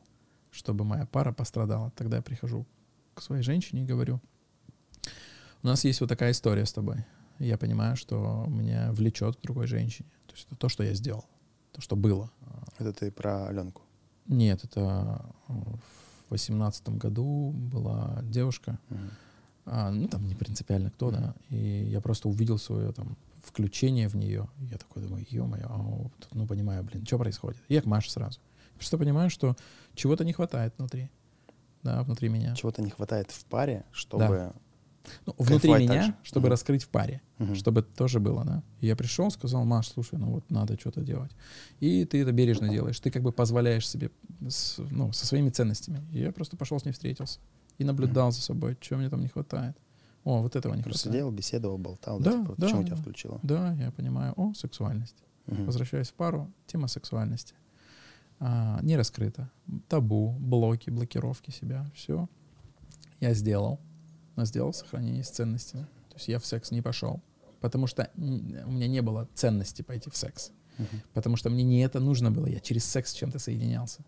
чтобы моя пара пострадала. Тогда я прихожу к своей женщине и говорю, у нас есть вот такая история с тобой. И я понимаю, что меня влечет к другой женщине. То есть это то, что я сделал, то, что было. Это ты про Аленку. Нет, это э, в восемнадцатом году была девушка, Мгм. а, ну там не принципиально кто, да, и я просто увидел свое там включение в нее. Я такой думаю, ё-моё, а ну понимаю, блин, что происходит? И я к Маше сразу. Просто понимаю, что чего-то не хватает внутри, да, внутри меня. Чего-то не хватает в паре, чтобы... Ну, внутри Кайфовать меня, так же. чтобы Мгм. раскрыть в паре. Мгм. чтобы это тоже было, да. И я пришел, сказал, Маш, слушай, ну вот надо что-то делать. И ты это бережно делаешь. Ты как бы позволяешь себе с- ну, со своими ценностями. И я просто пошел с ней встретился и наблюдал за собой, чего мне там не хватает. О, вот этого не Просто хватает. сидел, беседовал, болтал, Да, да, типа, да, почему тебя да. включило? Да, я понимаю. О, сексуальность. Мгм. Возвращаюсь в пару, тема сексуальности. а, не раскрыто. Табу, блоки, блокировки себя, все. Я сделал. Но сделал сохранение с ценностями. То есть я в секс не пошел. Потому что у меня не было ценности пойти в секс. Uh-huh. Потому что мне не это нужно было. Я через секс с чем-то соединялся.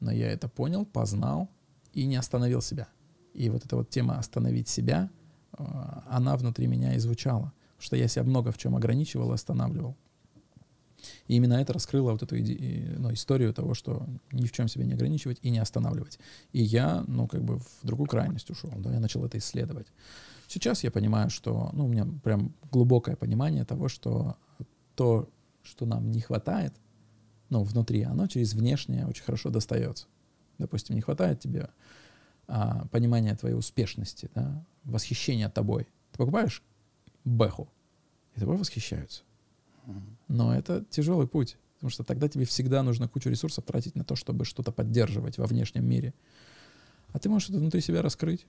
Но я это понял, познал и не остановил себя. И вот эта вот тема «остановить себя», а, она внутри меня и звучала. Что я себя много в чем ограничивал и останавливал. И именно это раскрыло вот эту иде- ну, историю того, что ни в чем себя не ограничивать и не останавливать. И я, ну, как бы в другую крайность ушел, да, я начал это исследовать. Сейчас я понимаю, что, ну, у меня прям глубокое понимание того, что то, что нам не хватает, ну, внутри, оно через внешнее очень хорошо достается. Допустим, не хватает тебе а, понимания твоей успешности, да, восхищения тобой. Ты покупаешь бэху, и тобой восхищаются. Но это тяжелый путь, потому что тогда тебе всегда нужно кучу ресурсов тратить на то, чтобы что-то поддерживать во внешнем мире. А ты можешь это внутри себя раскрыть,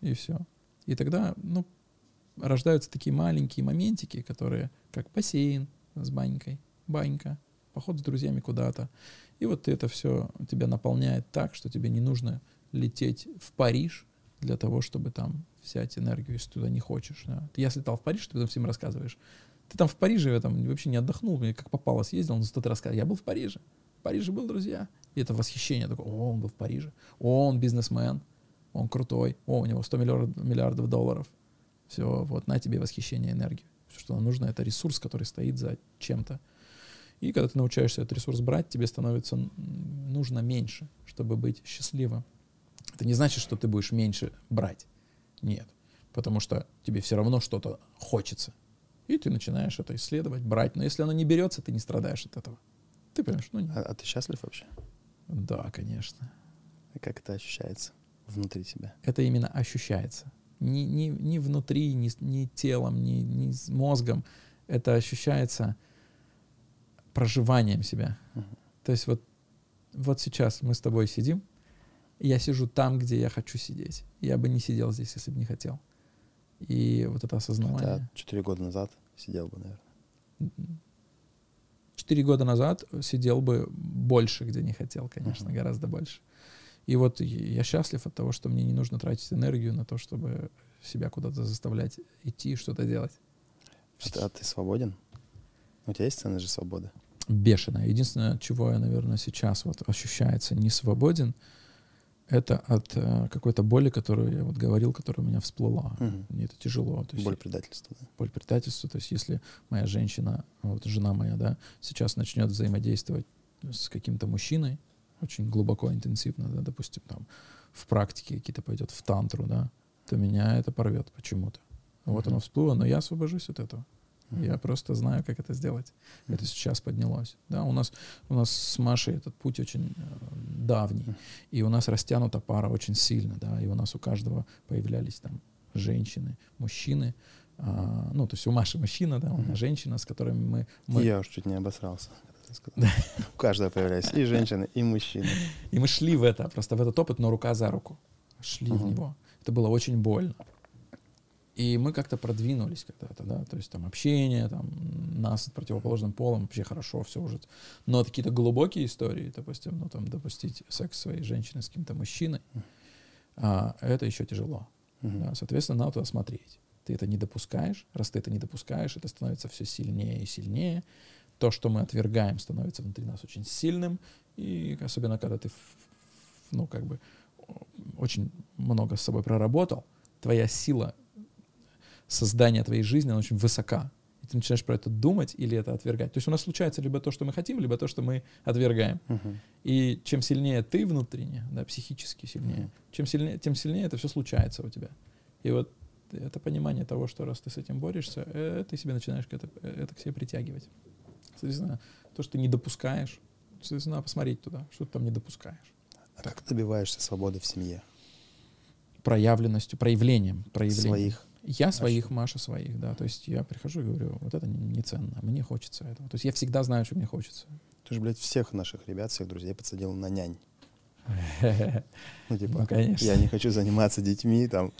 и все. И тогда, ну, рождаются такие маленькие моментики, которые, как бассейн с банькой, банька, поход с друзьями куда-то. И вот это все тебя наполняет так, что тебе не нужно лететь в Париж для того, чтобы там взять энергию, если туда не хочешь. Да. Ты я слетал в Париж, ты потом всем рассказываешь. Ты там в Париже я там вообще не отдохнул, мне как попало съездил, он что-то рассказывал. Я был в Париже. В Париже был, друзья. И это восхищение такое, о, он был в Париже. О, он бизнесмен. Он крутой. О, у него 100 миллиардов, миллиардов долларов. Все, вот на тебе восхищение, энергию. Все, что нам нужно, это ресурс, который стоит за чем-то. И когда ты научаешься этот ресурс брать, тебе становится нужно меньше, чтобы быть счастливым. Это не значит, что ты будешь меньше брать. Нет. Потому что тебе все равно что-то хочется. И ты начинаешь это исследовать, брать. Но если оно не берется, ты не страдаешь от этого. Ты понимаешь? Ну, а, а ты счастлив вообще? Да, конечно. И как это ощущается внутри тебя? Это именно ощущается. Не, не, не внутри, не, не телом, не, не с мозгом. Это ощущается проживанием себя. Uh-huh. То есть вот, вот сейчас мы с тобой сидим, я сижу там, где я хочу сидеть. Я бы не сидел здесь, если бы не хотел. И вот это осознавание. Четыре года назад сидел бы, наверное. Четыре года назад сидел бы больше, где не хотел, конечно, uh-huh. гораздо больше. И вот я счастлив от того, что мне не нужно тратить энергию на то, чтобы себя куда-то заставлять идти и что-то делать. А ты свободен? У тебя есть ценность же свободы? Бешеная. Единственное, чего я, наверное, сейчас вот ощущается не свободен — это от э, какой-то боли, которую я вот говорил, которая у меня всплыла. Угу. Мне это тяжело. То есть, боль предательства. Да? Боль предательства. То есть если моя женщина, вот жена моя, да, сейчас начнет взаимодействовать с каким-то мужчиной, очень глубоко, интенсивно, да, допустим, там в практике какие-то пойдет в тантру, да, то меня это порвет почему-то. Вот оно всплыло, но я освобожусь от этого. Mm-hmm. Я просто знаю, как это сделать. Mm-hmm. Это сейчас поднялось. Да, у нас, у нас с Машей этот путь очень э, давний. Mm-hmm. И у нас растянута пара очень сильно. Да, и у нас у каждого появлялись там женщины, мужчины. А, ну, то есть у Маши мужчина, да, у меня женщина, с которыми мы... мы... Я уж чуть не обосрался. У каждого появлялись и женщины, и мужчины. И мы шли в это, просто в этот опыт, но рука за руку. Шли в него. Это было очень больно. И мы как-то продвинулись когда-то, да, то есть там общение, там нас с противоположным полом вообще хорошо, все уже. Но какие-то глубокие истории, допустим, ну там допустить секс своей женщины с каким-то мужчиной, а, это еще тяжело. Uh-huh. Да, соответственно, надо туда смотреть. Ты это не допускаешь, раз ты это не допускаешь, это становится все сильнее и сильнее. То, что мы отвергаем, становится внутри нас очень сильным, и особенно когда ты, ну как бы очень много с собой проработал, твоя сила создания твоей жизни, она очень высока. И ты начинаешь про это думать или это отвергать. То есть у нас случается либо то, что мы хотим, либо то, что мы отвергаем. Uh-huh. И чем сильнее ты внутренне, да, психически сильнее, uh-huh. чем сильнее, тем сильнее это все случается у тебя. И вот это понимание того, что раз ты с этим борешься, э, ты себе начинаешь это, это к себе притягивать. Соответственно, то, что ты не допускаешь, соответственно, надо посмотреть туда, что ты там не допускаешь. А как ты добиваешься свободы в семье? Проявленностью, проявлением. проявлением. Своих я своих, Маша своих, да. То есть я прихожу и говорю, вот это не ценно, мне хочется этого. То есть я всегда знаю, что мне хочется. Ты же, блядь, всех наших ребят, всех друзей подсадил на нянь. Ну, типа, ну, я не хочу заниматься детьми, там,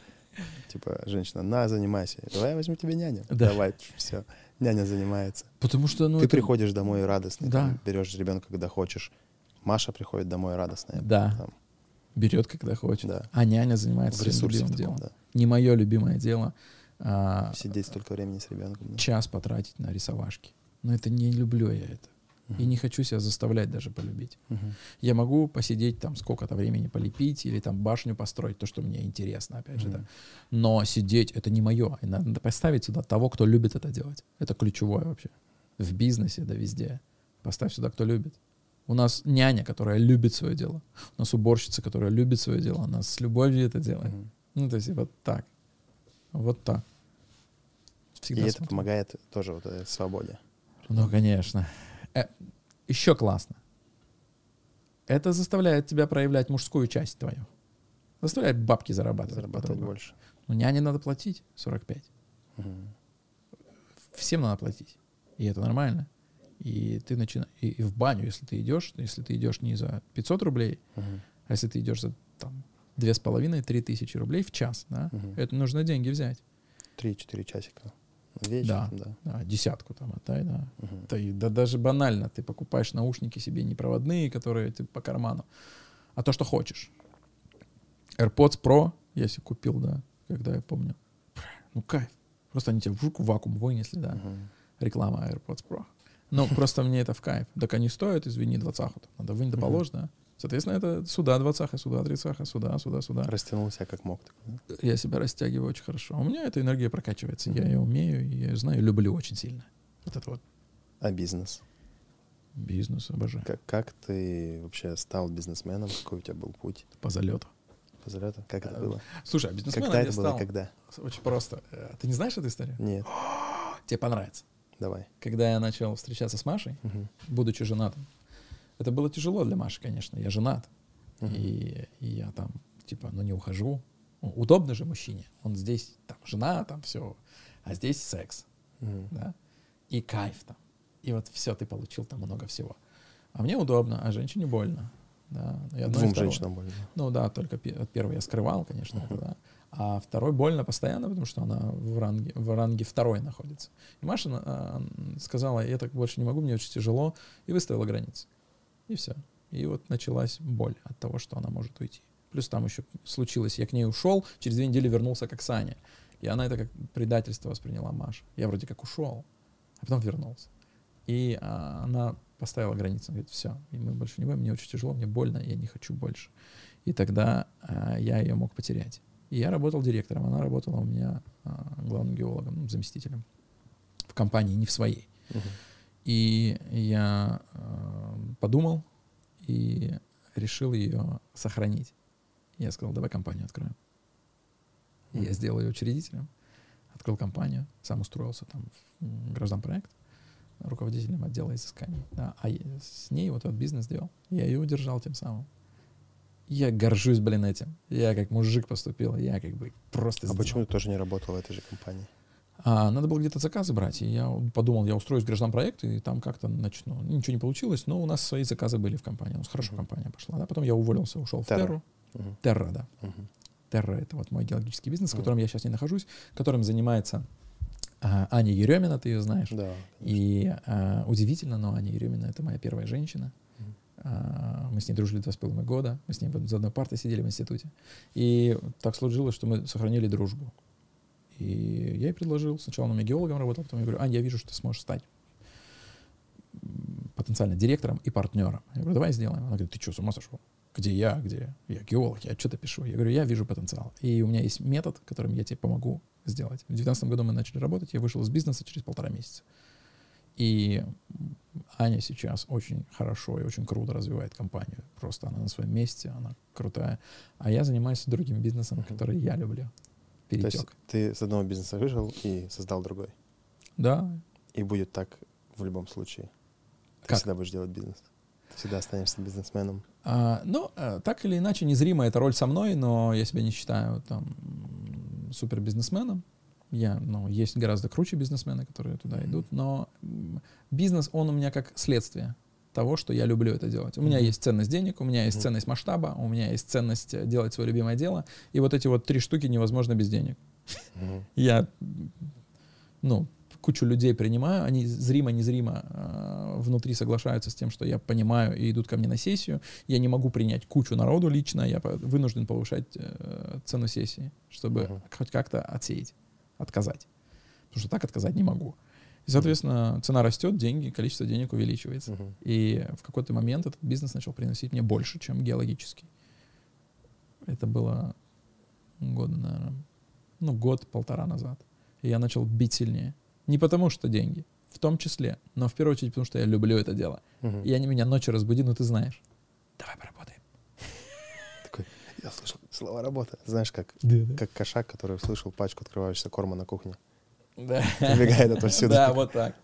типа, женщина, на, занимайся. Давай я возьму тебе няню. Да. Давай, все. Няня занимается. Потому что, ну, Ты приходишь домой радостный, берешь ребенка, когда хочешь. Маша приходит домой радостная. Да. Там, Берет, когда хочет. да. А няня занимается В своим любимым делом. да. Не мое любимое дело. а, Сидеть столько времени с ребенком. да. час потратить на рисовашки. Но это не люблю я это. И не хочу себя заставлять даже полюбить. Мгм. Я могу посидеть там сколько-то времени полепить или там башню построить, то, что мне интересно, опять же, Мгм. да. Но сидеть — это не мое. И надо поставить сюда того, кто любит это делать. Это ключевое вообще. В бизнесе, да везде. Поставь сюда, кто любит. У нас няня, которая любит свое дело. У нас уборщица, которая любит свое дело. Она с любовью это делает. Мгм. Ну, то есть вот так. Вот так. И Всегда это смотрю. помогает тоже вот этой свободе. Ну, конечно. Э, еще классно. Это заставляет тебя проявлять мужскую часть твою. Заставляет бабки зарабатывать. Зарабатывать по-другому. больше. Ну, няне надо платить 45. Мгм. Всем надо платить. И это нормально. И ты начинаешь... И, и в баню, если ты идешь, если ты идешь не за 500 рублей, Мгм. а если ты идешь за там, две с половиной, три тысячи рублей в час, да, Мгм. это нужно деньги взять. Три-четыре часика. Вечером, да. Да, десятку там отдай, да. Да, и, да даже банально, ты покупаешь наушники себе не проводные, которые ты по карману, а то, что хочешь. AirPods Pro я себе купил, да, когда я помню. Ну, кайф. Просто они тебе в вакуум вынесли, да. Мгм. Реклама AirPods Pro. Ну, просто мне это в кайф. Так они стоят, извини, двадцаху. Надо вынь да Мгм. положь, да. Соответственно, это сюда двадцаха, сюда тридцаха, сюда, сюда, сюда. Растянул себя как мог. да? Я себя растягиваю очень хорошо. У меня эта энергия прокачивается. Я ее умею, я ее знаю, люблю очень сильно. Вот это вот А бизнес? бизнес обожаю. Как, как ты вообще стал бизнесменом? Какой у тебя был путь По залету. по залету? Как это Э, было? Слушай, а бизнесменом Когда я это было? стал Когда? очень просто. Э, Ты не знаешь эту историю? Нет. Тебе понравится. Давай. Когда я начал встречаться с Машей, Мгм. будучи женатым, это было тяжело для Маши, конечно. Я женат. Мгм. И, и я там, типа, ну не ухожу. Ну, удобно же мужчине. Он здесь, там, жена, там все. А здесь секс, Мгм. да. И кайф там. И вот все, ты получил там много всего. А мне удобно, а женщине больно. Да. Одно и Двум женщинам больно. Ну да, только пе- от первой я скрывал, конечно, это, Мгм. да. А второй больно постоянно, потому что она в ранге, в ранге второй находится. И Маша а, сказала, я так больше не могу, мне очень тяжело, и выставила границы. И все. И вот началась боль от того, что она может уйти. Плюс там еще случилось, я к ней ушел, через две недели вернулся к Оксане. И она это как предательство восприняла Маша. Я вроде как ушел, а потом вернулся. И а, она поставила границу. Она говорит, все, мы больше не будем, мне очень тяжело, мне больно, я не хочу больше. И тогда а, я ее мог потерять. И я работал директором, она работала у меня а, главным геологом, ну, заместителем в компании, не в своей. Мгм. И я э, подумал и решил ее сохранить. Я сказал, давай компанию откроем. И я сделал ее учредителем, открыл компанию, сам устроился там в гражданпроект руководителем отдела изысканий. Да, а с ней вот этот бизнес делал. Я ее удержал тем самым. Я горжусь, блин, этим. Я как мужик поступил. Я как бы просто А сделал. почему ты тоже не работал в этой же компании? А, надо было где-то заказы брать. И я подумал, я устроюсь в гражданпроект, и там как-то начну. Ничего не получилось, но у нас свои заказы были в компании. У нас хорошо Мгм. компания пошла. Да? Потом я уволился, ушел в Терра. Терру. Мгм. Терра, да. Мгм. Терра — это вот мой геологический бизнес, в котором я сейчас не нахожусь, которым занимается а, Аня Еремина, ты ее знаешь. Да. И а, удивительно, но Аня Еремина — это моя первая женщина. А, мы с ней дружили два с половиной года. Мы с ней за одной партой сидели в институте. И так сложилось, что мы сохранили дружбу. И я ей предложил. Сначала она у меня геологом работала, потом я говорю, Ань, я вижу, что ты сможешь стать потенциально директором и партнером. Я говорю, давай сделаем. Она говорит, ты что, с ума сошел? Где я? Где? Я геолог, я что-то пишу. Я говорю, я вижу потенциал. И у меня есть метод, которым я тебе помогу сделать. В 2019 году мы начали работать, я вышел из бизнеса через полтора месяца. И Аня сейчас очень хорошо и очень круто развивает компанию. Просто она на своем месте, она крутая. А я занимаюсь другим бизнесом, который я люблю. То есть Перетек. ты с одного бизнеса вышел и создал другой. Да. И будет так в любом случае. Ты Как? всегда будешь делать бизнес. Ты всегда останешься бизнесменом. А, ну, э, так или иначе, незримо эта роль со мной, но я себя не считаю там супер бизнесменом. Я, ну, есть гораздо круче бизнесмены, которые туда идут, но бизнес, он у меня как следствие того, что я люблю это делать. У меня Мгм. есть ценность денег, у меня есть Мгм. ценность масштаба, у меня есть ценность э, делать свое любимое дело, и вот эти вот три штуки невозможно без денег. Мгм. Я, ну, кучу людей принимаю, они зримо-незримо э, внутри соглашаются с тем, что я понимаю и идут ко мне на сессию. Я не могу принять кучу народу лично, я вынужден повышать э, цену сессии, чтобы uh-huh. хоть как-то отсеять, отказать. Потому что так отказать не могу. И, соответственно, цена растет, деньги, количество денег увеличивается. Uh-huh. И в какой-то момент этот бизнес начал приносить мне больше, чем геологический. Это было год, наверное, ну, год-полтора назад. И я начал бить сильнее. Не потому что деньги, в том числе, но в первую очередь потому что я люблю это дело. Uh-huh. И они меня ночью разбуди, ну ты знаешь. Давай поработаем. Я слышал слова работа. Знаешь, как, да, да. как кошак, который услышал пачку открывающегося корма на кухне. Да. Убегает отовсюду. Да, вот так.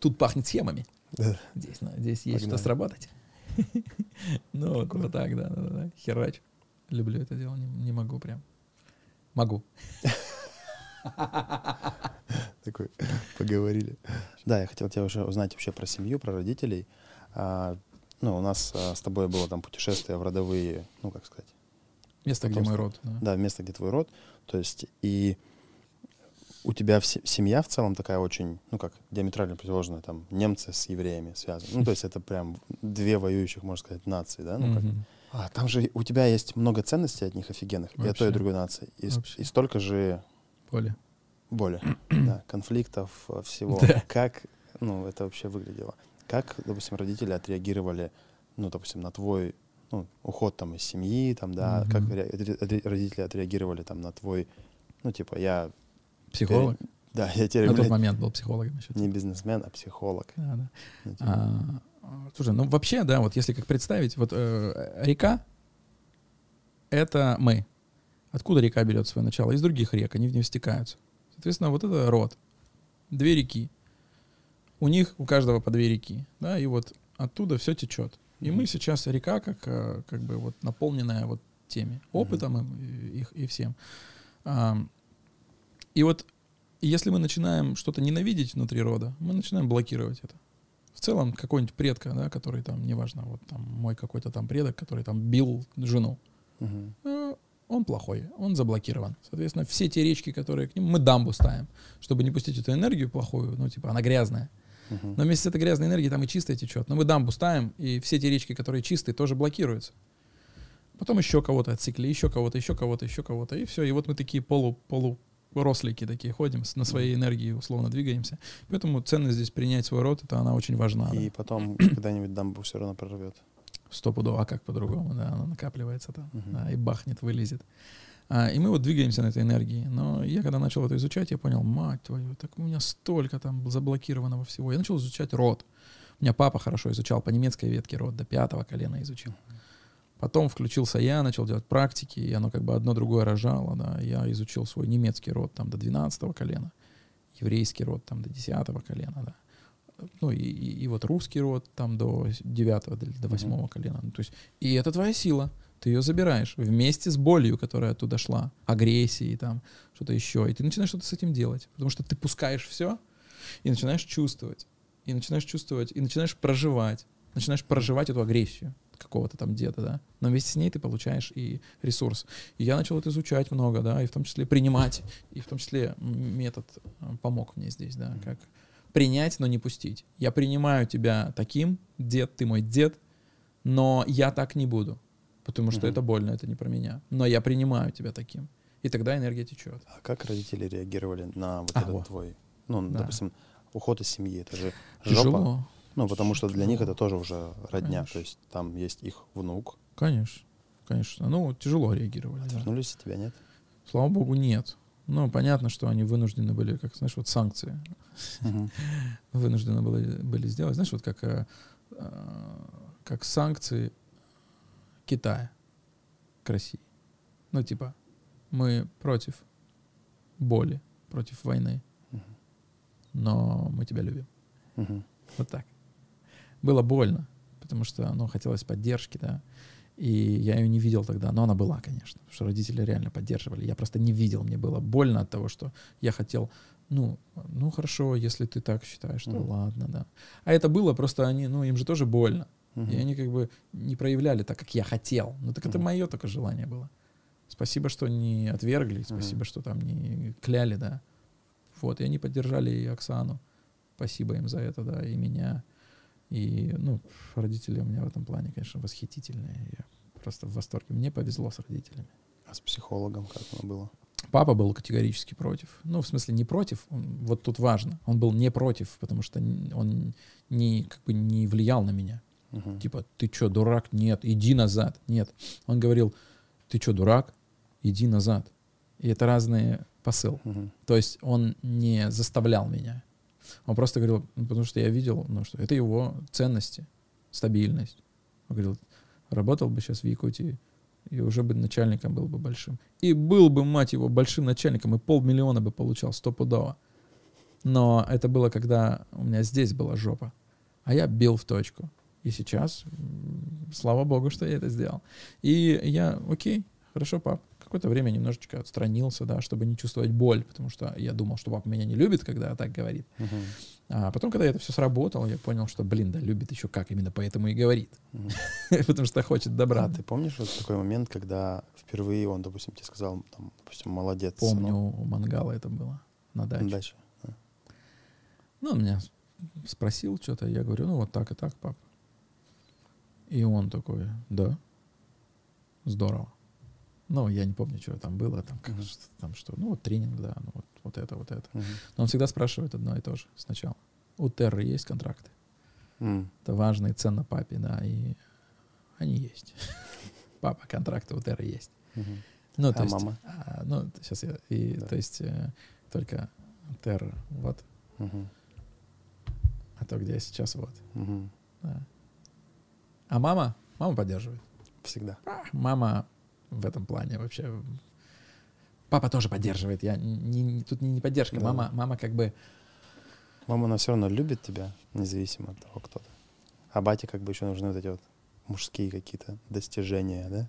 Тут пахнет схемами. Да. Здесь, ну, здесь есть что сработать. Ну, вот, вот так, да, да, да. Херач. Люблю это дело, не, не могу прям. Могу. Такой, поговорили. Да, я хотел тебя уже узнать вообще про семью, про родителей. Ну, у нас а, с тобой было там путешествие в родовые, ну, как сказать. Место, где мой род. Да. да, место, где твой род. То есть, и у тебя семья в целом такая очень, ну как, диаметрально противоположная, там, немцы с евреями связаны. Ну, то есть это прям две воюющих, можно сказать, нации, да? Ну, как. А там же у тебя есть много ценностей от них офигенных, Вообще. и от той, и другой нации. И, и столько же... Боли. Боли, да, конфликтов, э, всего. Да. Как, ну, это вообще выглядело? Как, допустим, родители отреагировали, ну, допустим, на твой ну, уход там из семьи, там, да, mm-hmm. как родители отреагировали там на твой, ну, типа, я Психолог? Теперь, да, я теперь... На тот момент был психологом еще. Не бизнесмен, а психолог. Да, да. Ну, типа. а, слушай, ну вообще, да, вот если как представить, вот э, река — это мы. Откуда река берет свое начало? Из других рек, они в нее стекаются. Соответственно, вот это род. Две реки. У них, у каждого по две реки, да, и вот оттуда все течет. И мы сейчас река, как, э, как бы вот наполненная вот теми опытом mm-hmm. и, и, и всем. И вот если мы начинаем что-то ненавидеть внутри рода, мы начинаем блокировать это. В целом, какой-нибудь предка, да, который там, неважно, вот там мой какой-то там предок, который там бил жену, угу. он плохой, он заблокирован. Соответственно, все те речки, которые к нему, мы дамбу ставим, чтобы не пустить эту энергию плохую, ну, типа, она грязная. Угу. Но вместе с этой грязной энергией там и чистая течет. Но мы дамбу ставим, и все те речки, которые чистые, тоже блокируются. Потом еще кого-то отсекли, еще кого-то, еще кого-то, еще кого-то, и все. И вот мы такие полу, полу рослики такие ходим, на своей энергии условно двигаемся. Поэтому ценность здесь принять свой род, это она очень важна. И да. потом когда-нибудь дамбу все равно прорвет. Стопудово, а как по-другому, да, она накапливается там, uh-huh. да, и бахнет, вылезет. А, и мы вот двигаемся на этой энергии. Но я когда начал это изучать, я понял, мать твою, так у меня столько там заблокированного всего. Я начал изучать род. У меня папа хорошо изучал по немецкой ветке род, до пятого колена изучил. Потом включился я, начал делать практики, и оно как бы одно другое рожало. Да. Я изучил свой немецкий род там до 12 колена, еврейский род там до 10 колена, да. Ну и, и, и вот русский род там до 9 до 8 mm-hmm. колена. Ну, то есть, и это твоя сила. Ты ее забираешь вместе с болью, которая оттуда шла, агрессией, там, что-то еще. И ты начинаешь что-то с этим делать. Потому что ты пускаешь все и начинаешь чувствовать. И начинаешь чувствовать, и начинаешь проживать. Начинаешь проживать эту агрессию какого-то там деда, да, но вместе с ней ты получаешь и ресурс. И я начал это изучать много, да, и в том числе принимать, и в том числе метод э, помог мне здесь, да, как принять, но не пустить. Я принимаю тебя таким, дед, ты мой дед, но я так не буду, потому что это больно, это не про меня. Но я принимаю тебя таким. И тогда энергия течет. А как родители реагировали на вот а, этот вот. твой, ну, да. допустим, уход из семьи? Это же Тяжело. жопа. Ну, потому что для них это тоже уже родня, конечно. то есть там есть их внук. Конечно, конечно. Ну, тяжело реагировали. Отвернулись да. от тебя, нет? Слава богу, нет. Ну, понятно, что они вынуждены были, как, знаешь, вот санкции вынуждены были, были сделать. Знаешь, вот как, э, э, как санкции Китая к России. Ну, типа, мы против боли, против войны, но мы тебя любим. Uh-huh. Вот так было больно, потому что, ну, хотелось поддержки, да. И я ее не видел тогда, но она была, конечно, потому что родители реально поддерживали. Я просто не видел, мне было больно от того, что я хотел, ну, ну хорошо, если ты так считаешь, то mm. ладно, да. А это было просто они, ну, им же тоже больно. Mm-hmm. И они как бы не проявляли так, как я хотел. Ну так mm-hmm. это мое только желание было. Спасибо, что не отвергли, спасибо, mm-hmm. что там не кляли, да. Вот, и они поддержали и Оксану. Спасибо им за это, да, и меня. И, ну, родители у меня в этом плане, конечно, восхитительные. Я просто в восторге. Мне повезло с родителями. А с психологом как оно было? Папа был категорически против. Ну, в смысле, не против. Он, вот тут важно. Он был не против, потому что он не, как бы не влиял на меня. Мгм. Типа, ты что, дурак? Нет, иди назад. Нет. Он говорил, ты что, дурак? Иди назад. И это разные посыл. Мгм. То есть он не заставлял меня. Он просто говорил, ну, потому что я видел, ну, что это его ценности, стабильность. Он говорил, работал бы сейчас в Якутии, и уже бы начальником был бы большим. И был бы, мать его, большим начальником, и полмиллиона бы получал стопудово. Но это было, когда у меня здесь была жопа. А я бил в точку. И сейчас, слава богу, что я это сделал. И я, окей, хорошо, пап. Какое-то время немножечко отстранился, да, чтобы не чувствовать боль, потому что я думал, что папа меня не любит, когда так говорит. Мгм. А потом, когда это все сработало, я понял, что, блин, да, любит еще как, именно поэтому и говорит. Потому что хочет добра. А ты помнишь вот такой момент, когда впервые он, допустим, тебе сказал, там, допустим, молодец, Помню, у Мангала это было на на даче. даче? Ну, он меня спросил что-то, я говорю, ну, вот так и так, пап. И он такой, да, здорово. Ну, я не помню, что там было, там, как, там что, ну, вот тренинг, да, ну, вот, вот это, вот это. Мгм. Но он всегда спрашивает одно и то же сначала. У Терры есть контракты? М. Это важно и ценно папе, да, и они есть. Папа, контракты у Терры есть. Мгм. Ну, А то есть, мама? а, ну, сейчас я, и, Да. то есть, э, только Терра, вот, Мгм. а то, где я сейчас, вот. Мгм. Да. А мама? Мама поддерживает. Всегда. Мама в этом плане вообще... Папа тоже поддерживает. Я не, не- тут не, не поддержка. Да. Мама, мама как бы... Мама, она все равно любит тебя, независимо от того, кто ты. А бате как бы еще нужны вот эти вот мужские какие-то достижения, да?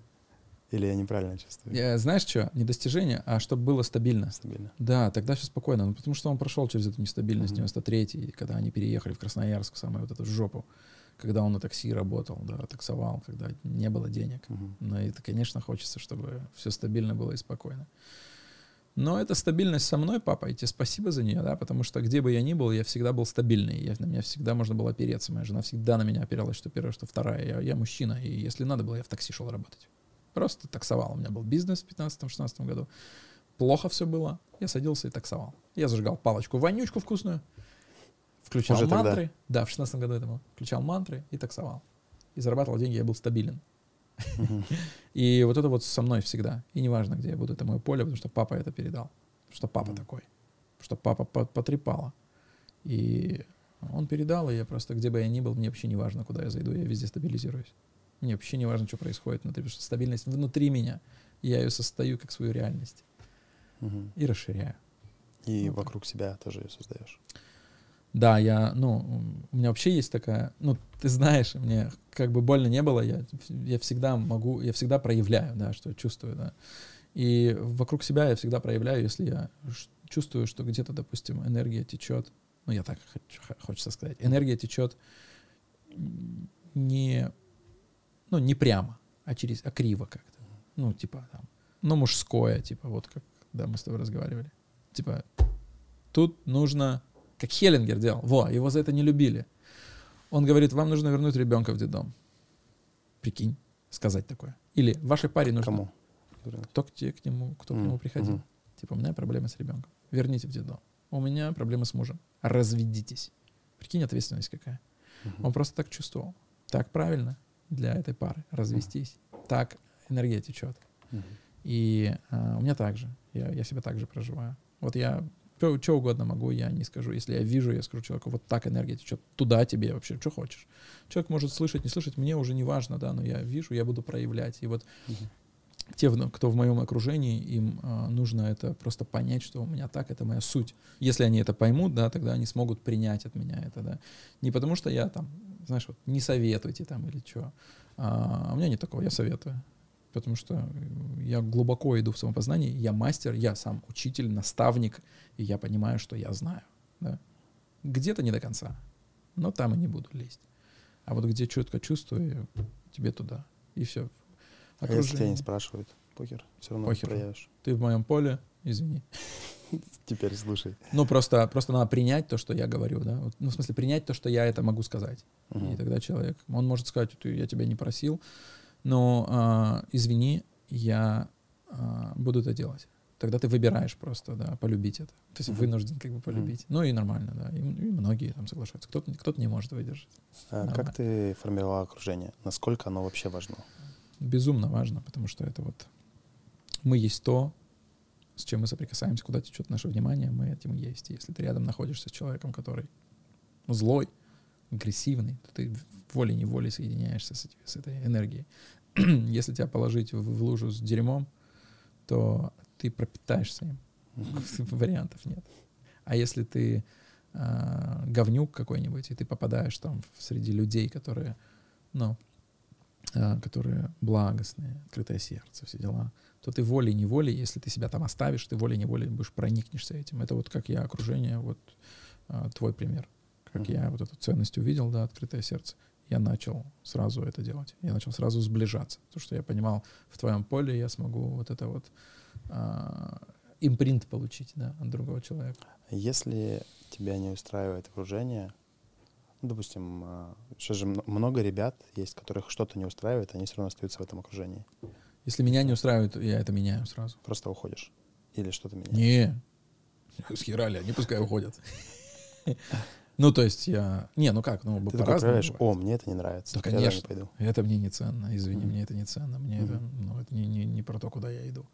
Или я неправильно чувствую? э, знаешь что? Не достижение, а чтобы было стабильно. Стабильно. Да, тогда все спокойно. Ну, потому что он прошел через эту нестабильность Мгм. 93-й, когда они переехали в Красноярск, в самую вот эту жопу. Когда он на такси работал, да, таксовал, когда не было денег. Мгм. Но это, конечно, хочется, чтобы все стабильно было и спокойно. Но эта стабильность со мной, папа, и тебе спасибо за нее, да, потому что где бы я ни был, я всегда был стабильный, я, на меня всегда можно было опереться. Моя жена всегда на меня опиралась, что первая, что вторая. Я, я мужчина, и если надо было, я в такси шел работать. Просто таксовал. У меня был бизнес в 15-16 году. Плохо все было. Я садился и таксовал. Я зажигал палочку, вонючку вкусную, включал Уже тогда? мантры. Да, в 16 году это было. Включал мантры и таксовал. И зарабатывал деньги, я был стабилен. И вот это вот со мной всегда. И неважно, где я буду, это мое поле, потому что папа это передал. Потому что папа такой. Потому что папа по- потрепало. И он передал, и я просто, где бы я ни был, мне вообще не важно, куда я зайду, я везде стабилизируюсь. Мне вообще не важно, что происходит внутри, потому что стабильность внутри меня. И я ее состою как свою реальность и расширяю. И так. вокруг себя тоже ее создаешь. Да, я, ну, у меня вообще есть такая, ну, ты знаешь, мне как бы больно не было, я, я всегда могу, я всегда проявляю, да, что чувствую, да. И вокруг себя я всегда проявляю, если я чувствую, что где-то, допустим, энергия течет, ну, я так хочу, хочется сказать, энергия течет не, ну, не прямо, а через, а криво как-то. Ну, типа там, ну, мужское, типа, вот как, да, мы с тобой разговаривали. Типа, тут нужно как Хеллингер делал. Во, его за это не любили. Он говорит, вам нужно вернуть ребенка в детдом. Прикинь, сказать такое. Или вашей паре нужно... Кому? Кто к, те, к нему, кто к М, нему приходил. мгм. Типа, у меня проблемы с ребенком. Верните в детдом. У меня проблемы с мужем. Разведитесь. Прикинь, ответственность какая. Мгм. Он просто так чувствовал. Так правильно для этой пары. Развестись. Так энергия течет. Мгм. И а, у меня так же. Я, я себя так же проживаю. Вот я что угодно могу, я не скажу. Если я вижу, я скажу человеку, вот так энергия течет, туда тебе вообще, что хочешь. Человек может слышать, не слышать, мне уже не важно, да, но я вижу, я буду проявлять. И вот Мгм. те, кто в моем окружении, им а, нужно это просто понять, что у меня так, это моя суть. Если они это поймут, да, тогда они смогут принять от меня это, да. Не потому что я там, знаешь, вот не советуйте там или что. А, у меня нет такого, я советую. Потому что я глубоко иду в самопознании, я мастер, я сам учитель, наставник, и я понимаю, что я знаю. Да. Где-то не до конца, но там и не буду лезть. А вот где четко чувствую, тебе туда. И все. А если тебя не спрашивают, покер, все равно Похер. проявишь. Ты в моем поле, извини. Теперь слушай. Ну, просто, просто надо принять то, что я говорю, да. Ну, в смысле, принять то, что я это могу сказать. Мгм. И тогда человек, он может сказать, «Ты- я тебя не просил, но а, извини, я а, буду это делать. Тогда ты выбираешь просто, да, полюбить это. То есть вынужден как бы полюбить. Ну и нормально, да. И, и многие там соглашаются. Кто-то, кто-то не может выдержать. А Нормально. Как ты формировал окружение? Насколько оно вообще важно? Безумно важно, потому что это вот мы есть то, с чем мы соприкасаемся, куда течет наше внимание, мы этим и есть. Если ты рядом находишься с человеком, который злой, агрессивный, то ты волей-неволей соединяешься с, с этой энергией. Если тебя положить в, в лужу с дерьмом, то ты пропитаешься им. Вариантов нет. А если ты а, говнюк какой-нибудь, и ты попадаешь там в- среди людей, которые, ну, а, которые благостные, открытое сердце, все дела, то ты волей-неволей, если ты себя там оставишь, ты волей-неволей будешь проникнешься этим. Это вот как я окружение, вот а, твой пример. Как я вот эту ценность увидел, да, открытое сердце, я начал сразу это делать. Я начал сразу сближаться. Потому что я понимал, в твоем поле я смогу вот это вот а, импринт получить, да, от другого человека. Если тебя не устраивает окружение, ну, допустим, а, сейчас же м- много ребят есть, которых что-то не устраивает, они все равно остаются в этом окружении. Если меня не устраивает, я это меняю сразу. Просто уходишь. Или что-то меняешь. Не, схерали, они пускай уходят. Ну, то есть я... Не, ну как, ну, Ты такой проверяешь, о, мне это не нравится. Да, я конечно. пойду. Это мне не ценно, извини, Мгм. мне это не ценно, мне это, Мгм. ну, это не, не, не про то, куда я иду.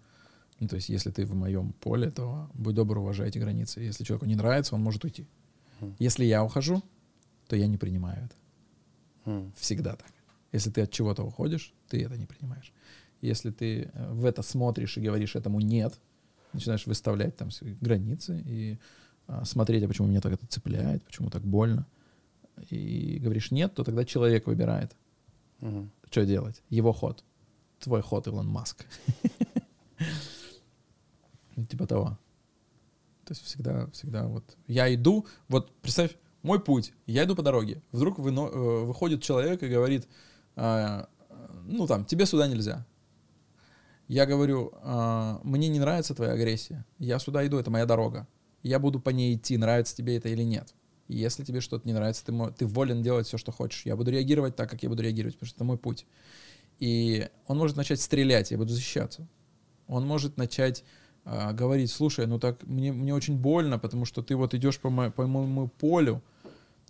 Ну, то есть, если ты в моем поле, то будь добр, уважай эти границы. Если человеку не нравится, он может уйти. Мгм. Если я ухожу, то я не принимаю это. М. Всегда так. Если ты от чего-то уходишь, ты это не принимаешь. Если ты э, в это смотришь и говоришь этому нет, начинаешь выставлять там свои границы и смотреть, а почему меня так это цепляет, почему так больно, и говоришь нет, то тогда человек выбирает, Мгм. что делать. Его ход. Твой ход, Илон Маск. Типа того. То есть всегда, всегда вот я иду, вот представь, мой путь, я иду по дороге, вдруг выно- э, выходит человек и говорит, а, ну там, тебе сюда нельзя. Я говорю, «А, мне не нравится твоя агрессия, я сюда иду, это моя дорога. Я буду по ней идти, нравится тебе это или нет. И Если тебе что-то не нравится, ты, ты волен делать все, что хочешь. Я буду реагировать так, как я буду реагировать, потому что это мой путь. И он может начать стрелять, я буду защищаться. Он может начать а, говорить, слушай, ну так мне, мне очень больно, потому что ты вот идешь по, мо- по моему полю.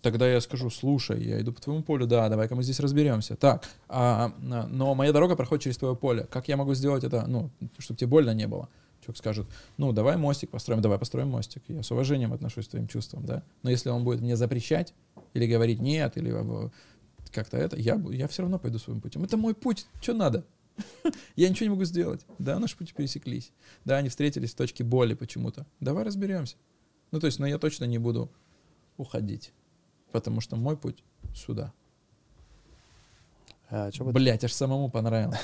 Тогда я скажу, слушай, я иду по твоему полю, да, давай-ка мы здесь разберемся. Так, а, но моя дорога проходит через твое поле. Как я могу сделать это, ну, чтобы тебе больно не было? Человек скажет, ну, давай мостик построим, давай построим мостик. Я с уважением отношусь к твоим чувствам, да. Но если он будет мне запрещать или говорить нет, или как-то это, я, я все равно пойду своим путем. Это мой путь, что надо? Я ничего не могу сделать. Да, наши пути пересеклись. Да, они встретились в точке боли почему-то. Давай разберемся. Ну, то есть, но я точно не буду уходить. Потому что мой путь сюда. А, Блять, аж самому понравилось.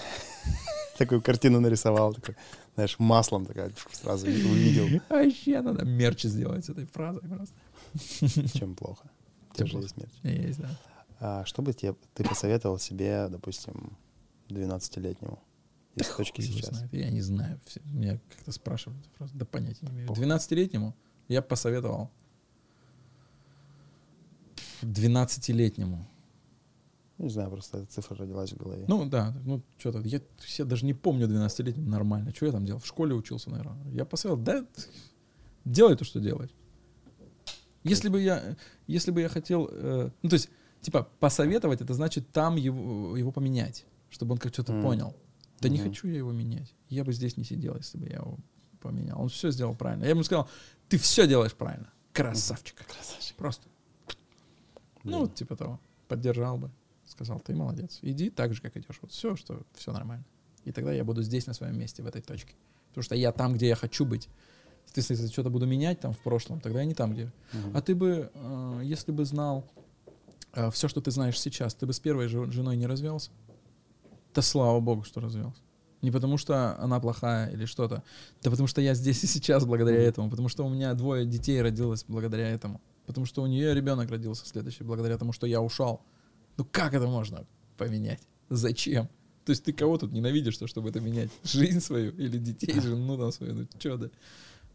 такую картину нарисовал, такой, знаешь, маслом такая, сразу увидел, Вообще надо мерч сделать с этой фразой просто. чем плохо. Тебя же плохо. есть смерть. Есть, да. А что бы тебе, ты посоветовал себе, допустим, 12-летнему из точки сейчас? знает. Я не знаю. Все- Меня как-то спрашивают фразу. Да понятия не имею. Похуй. 12-летнему я посоветовал 12-летнему. Не знаю, просто эта цифра родилась в голове. Ну да, ну что-то, я, я даже не помню 12-летним нормально. Что я там делал? В школе учился, наверное. Я посоветовал, да, делай то, что делаешь. Если бы я, если бы я хотел, э, ну то есть, типа, посоветовать, это значит там его, его поменять, чтобы он как что-то Мгм. понял. Да не Мгм. хочу я его менять. Я бы здесь не сидел, если бы я его поменял. Он все сделал правильно. Я ему сказал, ты все делаешь правильно. Красавчик. Красавчик. Просто. Ну, Блин. вот типа того. Поддержал бы. Сказал, ты молодец. Иди так же, как идешь. Вот все, что все нормально. И тогда я буду здесь, на своем месте, в этой точке. Потому что я там, где я хочу быть. Если я что-то буду менять там в прошлом, тогда я не там, где. Мгм. А ты бы, э, если бы знал все, что ты знаешь сейчас, ты бы с первой жен- женой не развелся? Да слава богу, что развелся. Не потому что она плохая или что-то, да потому что я здесь и сейчас благодаря этому, потому что у меня двое детей родилось благодаря этому, потому что у нее ребенок родился следующий благодаря тому, что я ушел. Ну как это можно поменять? Зачем? То есть ты кого тут ненавидишь, что, чтобы это менять? Жизнь свою или детей, жену там свою? Ну что да?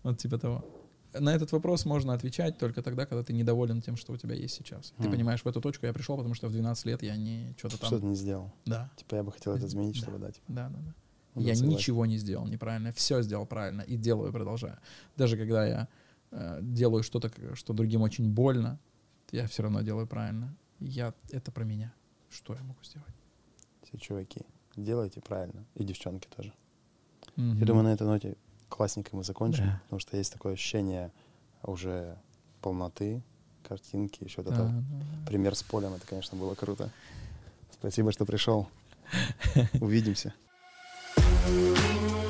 Вот типа того. На этот вопрос можно отвечать только тогда, когда ты недоволен тем, что у тебя есть сейчас. Ты Мгм. понимаешь, в эту точку я пришел, потому что в 12 лет я не что-то там... Что-то не сделал. Да, Типа я бы хотел это изменить, Да. чтобы дать. да, да, да. Ну, я согласен. ничего не сделал неправильно, все сделал правильно и делаю, продолжаю. Даже когда я э, делаю что-то, что другим очень больно, я все равно делаю правильно. Я это про меня. Что я могу сделать? Все чуваки, делайте правильно. И девчонки тоже. Мгм. Я думаю, на этой ноте классненько мы закончим, Да. потому что есть такое ощущение уже полноты, картинки, еще вот Да, это. да, да. Пример с полем, это, конечно, было круто. Спасибо, что пришел. Увидимся. Thank